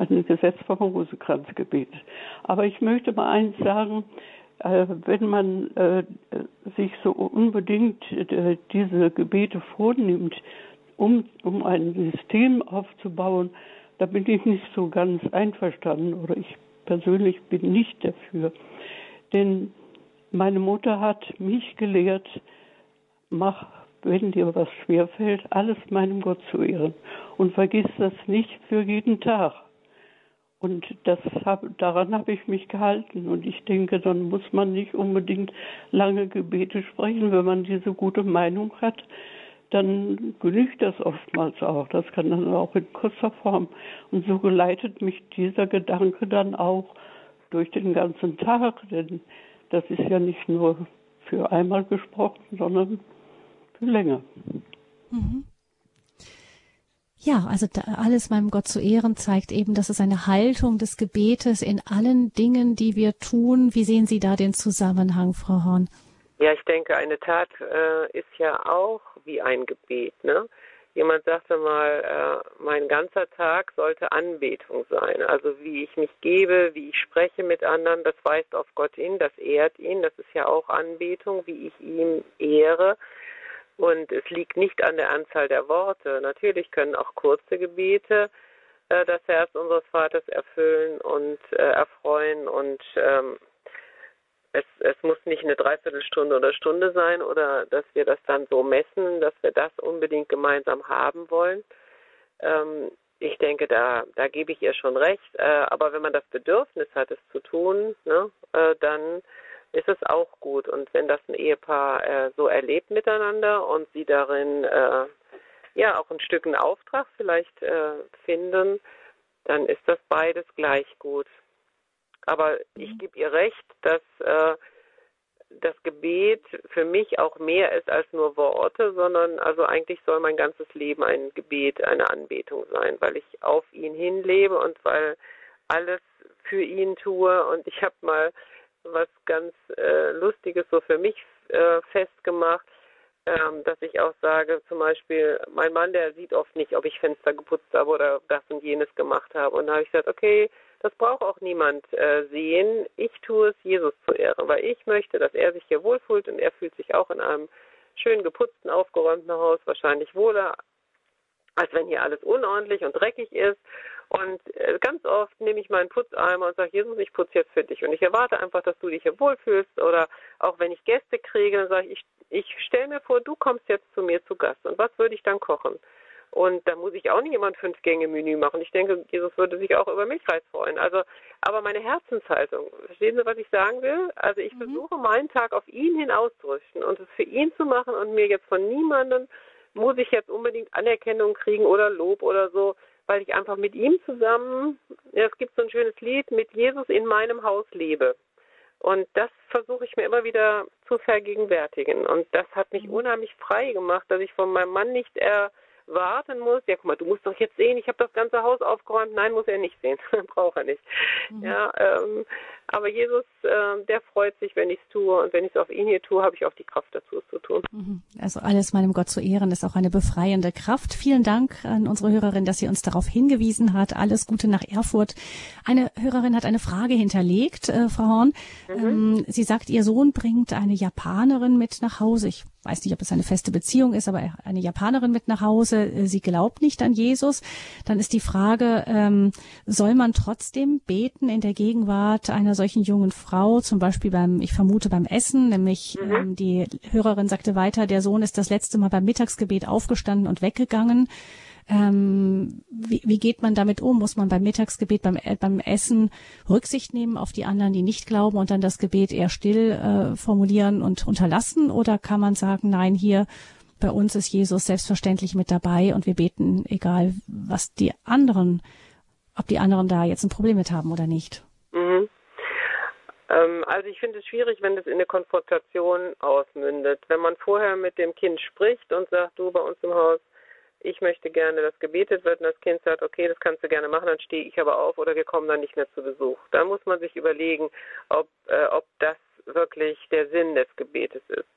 ein Gesetz vom Rosekranz gebetet. Aber ich möchte mal eins sagen, äh, wenn man äh, sich so unbedingt äh, diese Gebete vornimmt, um, um ein System aufzubauen, da bin ich nicht so ganz einverstanden oder ich persönlich bin nicht dafür. Denn meine Mutter hat mich gelehrt, mach, wenn dir was schwerfällt, alles meinem Gott zu ehren und vergiss das nicht für jeden Tag. Und das hab, daran habe ich mich gehalten. Und ich denke, dann muss man nicht unbedingt lange Gebete sprechen, wenn man diese gute Meinung hat dann genügt das oftmals auch. Das kann dann auch in kurzer Form. Und so geleitet mich dieser Gedanke dann auch durch den ganzen Tag, denn das ist ja nicht nur für einmal gesprochen, sondern für länger. Mhm. Ja, also alles meinem Gott zu ehren zeigt eben, dass es eine Haltung des Gebetes in allen Dingen, die wir tun. Wie sehen Sie da den Zusammenhang, Frau Horn? Ja, ich denke, eine Tat äh, ist ja auch wie ein Gebet. Ne? Jemand sagte mal, äh, mein ganzer Tag sollte Anbetung sein. Also wie ich mich gebe, wie ich spreche mit anderen, das weist auf Gott hin, das ehrt ihn. Das ist ja auch Anbetung, wie ich ihn ehre. Und es liegt nicht an der Anzahl der Worte. Natürlich können auch kurze Gebete äh, das Herz unseres Vaters erfüllen und äh, erfreuen und ähm, es, es muss nicht eine Dreiviertelstunde oder Stunde sein oder dass wir das dann so messen, dass wir das unbedingt gemeinsam haben wollen. Ähm, ich denke, da, da gebe ich ihr schon recht. Äh, aber wenn man das Bedürfnis hat, es zu tun, ne, äh, dann ist es auch gut. Und wenn das ein Ehepaar äh, so erlebt miteinander und sie darin äh, ja auch ein Stück einen Auftrag vielleicht äh, finden, dann ist das beides gleich gut. Aber ich mhm. gebe ihr recht, dass äh, das Gebet für mich auch mehr ist als nur Worte, sondern also eigentlich soll mein ganzes Leben ein Gebet, eine Anbetung sein, weil ich auf ihn hinlebe und weil alles für ihn tue. Und ich habe mal was ganz äh, Lustiges so für mich äh, festgemacht, ähm, dass ich auch sage, zum Beispiel, mein Mann, der sieht oft nicht, ob ich Fenster geputzt habe oder das und jenes gemacht habe. Und da habe ich gesagt, okay, das braucht auch niemand äh, sehen. Ich tue es Jesus zu Ehren, weil ich möchte, dass er sich hier wohlfühlt und er fühlt sich auch in einem schön geputzten, aufgeräumten Haus wahrscheinlich wohler, als wenn hier alles unordentlich und dreckig ist. Und äh, ganz oft nehme ich meinen Putzeimer und sage, Jesus, ich putze jetzt für dich. Und ich erwarte einfach, dass du dich hier wohlfühlst. Oder auch wenn ich Gäste kriege, dann sage ich, ich, ich stelle mir vor, du kommst jetzt zu mir zu Gast. Und was würde ich dann kochen? Und da muss ich auch nicht immer ein Fünf-Gänge-Menü machen. Ich denke, Jesus würde sich auch über Milchreis freuen. Also, aber meine Herzenshaltung, verstehen Sie, was ich sagen will? Also ich mhm. versuche meinen Tag auf ihn hin auszurichten und es für ihn zu machen und mir jetzt von niemandem muss ich jetzt unbedingt Anerkennung kriegen oder Lob oder so, weil ich einfach mit ihm zusammen, ja, es gibt so ein schönes Lied, mit Jesus in meinem Haus lebe. Und das versuche ich mir immer wieder zu vergegenwärtigen. Und das hat mich mhm. unheimlich frei gemacht, dass ich von meinem Mann nicht er warten muss. Ja, guck mal, du musst doch jetzt sehen, ich habe das ganze Haus aufgeräumt. Nein, muss er nicht sehen. (laughs) Braucht er nicht. Mhm. Ja, ähm, aber Jesus, äh, der freut sich, wenn ich es tue. Und wenn ich es auf ihn hier tue, habe ich auch die Kraft dazu, es zu tun. Mhm. Also alles meinem Gott zu ehren ist auch eine befreiende Kraft. Vielen Dank an unsere Hörerin, dass sie uns darauf hingewiesen hat. Alles Gute nach Erfurt. Eine Hörerin hat eine Frage hinterlegt, äh, Frau Horn. Mhm. Ähm, sie sagt, ihr Sohn bringt eine Japanerin mit nach Hause. Ich weiß nicht, ob es eine feste Beziehung ist, aber eine Japanerin mit nach Hause. Sie glaubt nicht an Jesus. Dann ist die Frage, ähm, soll man trotzdem beten in der Gegenwart einer solchen jungen Frau, zum Beispiel beim, ich vermute beim Essen, nämlich mhm. ähm, die Hörerin sagte weiter, der Sohn ist das letzte Mal beim Mittagsgebet aufgestanden und weggegangen. Ähm, wie, wie geht man damit um? Muss man beim Mittagsgebet, beim, äh, beim Essen Rücksicht nehmen auf die anderen, die nicht glauben und dann das Gebet eher still äh, formulieren und unterlassen? Oder kann man sagen, nein, hier bei uns ist Jesus selbstverständlich mit dabei und wir beten, egal was die anderen, ob die anderen da jetzt ein Problem mit haben oder nicht? Mhm. Ähm, also ich finde es schwierig, wenn das in eine Konfrontation ausmündet. Wenn man vorher mit dem Kind spricht und sagt, du bei uns im Haus, ich möchte gerne, dass gebetet wird und das Kind sagt, okay, das kannst du gerne machen, dann stehe ich aber auf oder wir kommen dann nicht mehr zu Besuch. Da muss man sich überlegen, ob, äh, ob das wirklich der Sinn des Gebetes ist.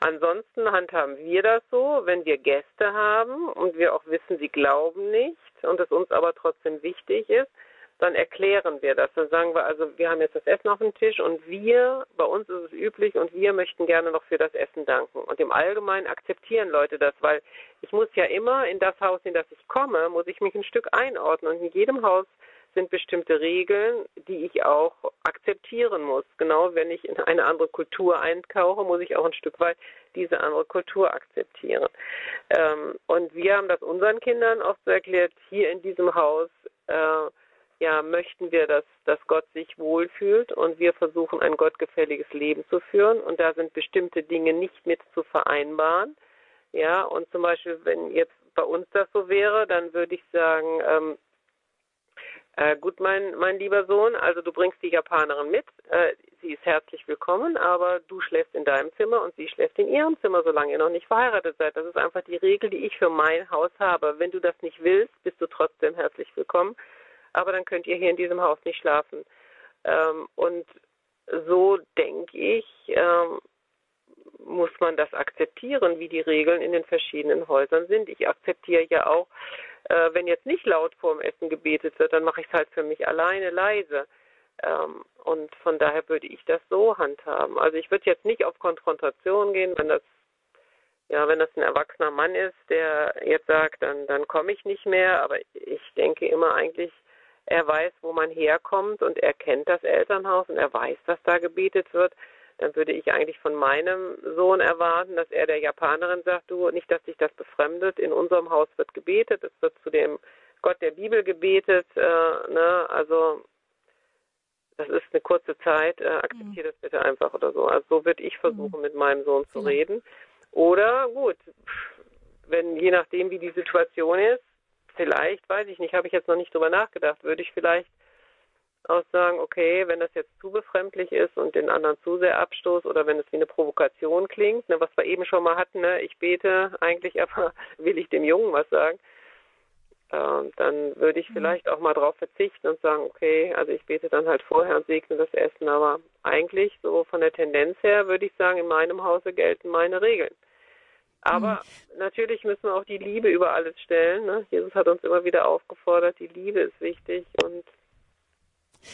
Ansonsten handhaben wir das so, wenn wir Gäste haben und wir auch wissen, sie glauben nicht und es uns aber trotzdem wichtig ist, dann erklären wir das. Dann sagen wir also, wir haben jetzt das Essen auf dem Tisch und wir, bei uns ist es üblich und wir möchten gerne noch für das Essen danken. Und im Allgemeinen akzeptieren Leute das, weil ich muss ja immer in das Haus, in das ich komme, muss ich mich ein Stück einordnen. Und in jedem Haus sind bestimmte Regeln, die ich auch akzeptieren muss. Genau wenn ich in eine andere Kultur eintauche, muss ich auch ein Stück weit diese andere Kultur akzeptieren. Ähm, und wir haben das unseren Kindern oft so erklärt, hier in diesem Haus äh, ja, möchten wir, dass, dass Gott sich wohlfühlt und wir versuchen, ein gottgefälliges Leben zu führen und da sind bestimmte Dinge nicht mit zu vereinbaren. Ja, und zum Beispiel, wenn jetzt bei uns das so wäre, dann würde ich sagen, ähm, äh, gut, mein, mein lieber Sohn, also du bringst die Japanerin mit, äh, sie ist herzlich willkommen, aber du schläfst in deinem Zimmer und sie schläft in ihrem Zimmer, solange ihr noch nicht verheiratet seid. Das ist einfach die Regel, die ich für mein Haus habe. Wenn du das nicht willst, bist du trotzdem herzlich willkommen aber dann könnt ihr hier in diesem Haus nicht schlafen. Ähm, und so denke ich, ähm, muss man das akzeptieren, wie die Regeln in den verschiedenen Häusern sind. Ich akzeptiere ja auch, äh, wenn jetzt nicht laut vorm Essen gebetet wird, dann mache ich es halt für mich alleine leise. Ähm, und von daher würde ich das so handhaben. Also ich würde jetzt nicht auf Konfrontation gehen, wenn das ja, wenn das ein erwachsener Mann ist, der jetzt sagt, dann, dann komme ich nicht mehr. Aber ich denke immer eigentlich, er weiß, wo man herkommt und er kennt das Elternhaus und er weiß, dass da gebetet wird, dann würde ich eigentlich von meinem Sohn erwarten, dass er der Japanerin sagt, du, nicht, dass dich das befremdet, in unserem Haus wird gebetet, es wird zu dem Gott der Bibel gebetet, äh, ne, also das ist eine kurze Zeit, äh, akzeptiere das bitte einfach oder so. Also so würde ich versuchen, mhm. mit meinem Sohn zu reden. Oder gut, wenn je nachdem, wie die Situation ist, vielleicht, weiß ich nicht, habe ich jetzt noch nicht drüber nachgedacht, würde ich vielleicht auch sagen, okay, wenn das jetzt zu befremdlich ist und den anderen zu sehr abstoßt oder wenn es wie eine Provokation klingt, ne, was wir eben schon mal hatten, ne, ich bete eigentlich, (laughs) aber will ich dem Jungen was sagen, äh, dann würde ich mhm. vielleicht auch mal drauf verzichten und sagen, okay, also ich bete dann halt vorher und segne das Essen, aber eigentlich so von der Tendenz her würde ich sagen, in meinem Hause gelten meine Regeln. Aber mhm. natürlich müssen wir auch die Liebe über alles stellen. Ne? Jesus hat uns immer wieder aufgefordert, die Liebe ist wichtig und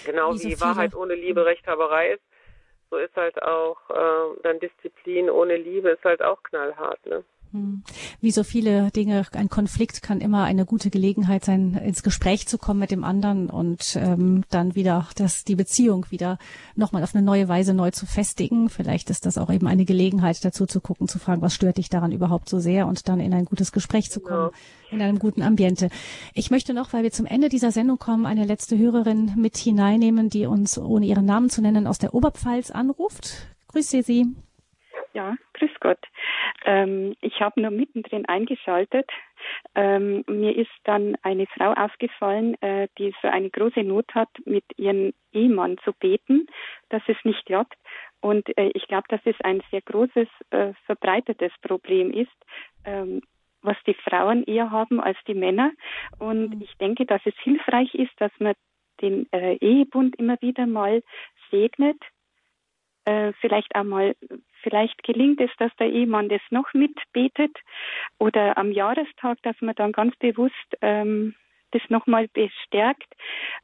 genau wie, wie Wahrheit ohne Liebe Rechthaberei ist, so ist halt auch äh, dann Disziplin ohne Liebe ist halt auch knallhart. Ne? Hm. Wie so viele Dinge, ein Konflikt kann immer eine gute Gelegenheit sein, ins Gespräch zu kommen mit dem anderen und ähm, dann wieder das, die Beziehung wieder nochmal auf eine neue Weise neu zu festigen. Vielleicht ist das auch eben eine Gelegenheit, dazu zu gucken, zu fragen, was stört dich daran überhaupt so sehr und dann in ein gutes Gespräch zu kommen, ja. in einem guten Ambiente. Ich möchte noch, weil wir zum Ende dieser Sendung kommen, eine letzte Hörerin mit hineinnehmen, die uns, ohne ihren Namen zu nennen, aus der Oberpfalz anruft. Grüße Sie. Ja, grüß Gott. Ähm, ich habe nur mittendrin eingeschaltet. Ähm, mir ist dann eine Frau aufgefallen, äh, die so eine große Not hat, mit ihrem Ehemann zu beten, dass es nicht klappt. Und äh, ich glaube, dass es ein sehr großes, äh, verbreitetes Problem ist, ähm, was die Frauen eher haben als die Männer. Und mhm. ich denke, dass es hilfreich ist, dass man den äh, Ehebund immer wieder mal segnet. Äh, vielleicht einmal, vielleicht gelingt es, dass der Ehemann das noch mitbetet oder am Jahrestag, dass man dann ganz bewusst ähm, das nochmal bestärkt.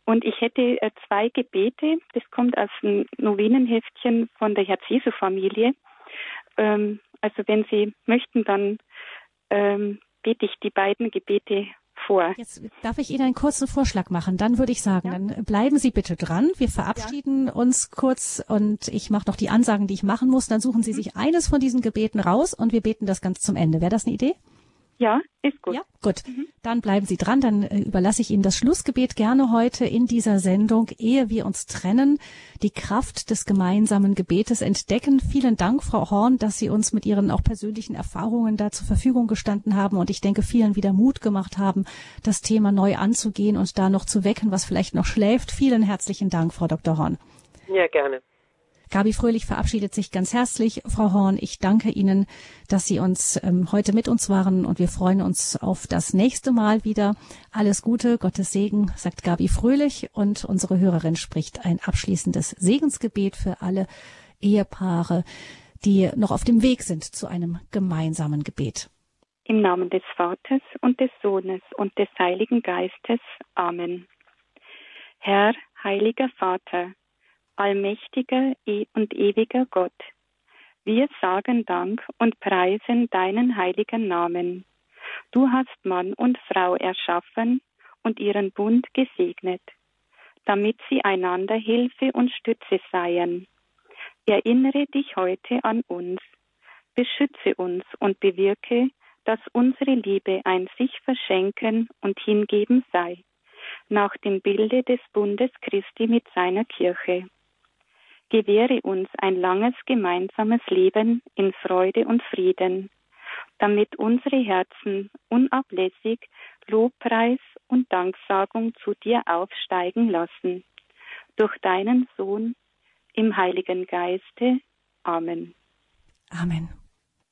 Und ich hätte äh, zwei Gebete. Das kommt aus dem Novenenheftchen von der Herz-Jesu-Familie. Ähm, also wenn Sie möchten, dann ähm, bete ich die beiden Gebete vor. Jetzt darf ich Ihnen einen kurzen Vorschlag machen. Dann würde ich sagen, ja. dann bleiben Sie bitte dran. Wir verabschieden ja. uns kurz und ich mache noch die Ansagen, die ich machen muss. Dann suchen Sie mhm. sich eines von diesen Gebeten raus und wir beten das ganz zum Ende. Wäre das eine Idee? Ja, ist gut. Ja, gut. Mhm. Dann bleiben Sie dran. Dann äh, überlasse ich Ihnen das Schlussgebet gerne heute in dieser Sendung, ehe wir uns trennen, die Kraft des gemeinsamen Gebetes entdecken. Vielen Dank, Frau Horn, dass Sie uns mit Ihren auch persönlichen Erfahrungen da zur Verfügung gestanden haben und ich denke, vielen wieder Mut gemacht haben, das Thema neu anzugehen und da noch zu wecken, was vielleicht noch schläft. Vielen herzlichen Dank, Frau Dr. Horn. Ja, gerne. Gabi Fröhlich verabschiedet sich ganz herzlich. Frau Horn, ich danke Ihnen, dass Sie uns ähm, heute mit uns waren und wir freuen uns auf das nächste Mal wieder. Alles Gute, Gottes Segen, sagt Gabi Fröhlich und unsere Hörerin spricht ein abschließendes Segensgebet für alle Ehepaare, die noch auf dem Weg sind zu einem gemeinsamen Gebet. Im Namen des Vaters und des Sohnes und des Heiligen Geistes. Amen. Herr, heiliger Vater, allmächtiger e- und ewiger Gott. Wir sagen Dank und preisen deinen heiligen Namen. Du hast Mann und Frau erschaffen und ihren Bund gesegnet, damit sie einander Hilfe und Stütze seien. Erinnere dich heute an uns, beschütze uns und bewirke, dass unsere Liebe ein sich verschenken und hingeben sei, nach dem Bilde des Bundes Christi mit seiner Kirche gewähre uns ein langes gemeinsames Leben in Freude und Frieden, damit unsere Herzen unablässig Lobpreis und Danksagung zu dir aufsteigen lassen. Durch deinen Sohn im Heiligen Geiste. Amen. Amen.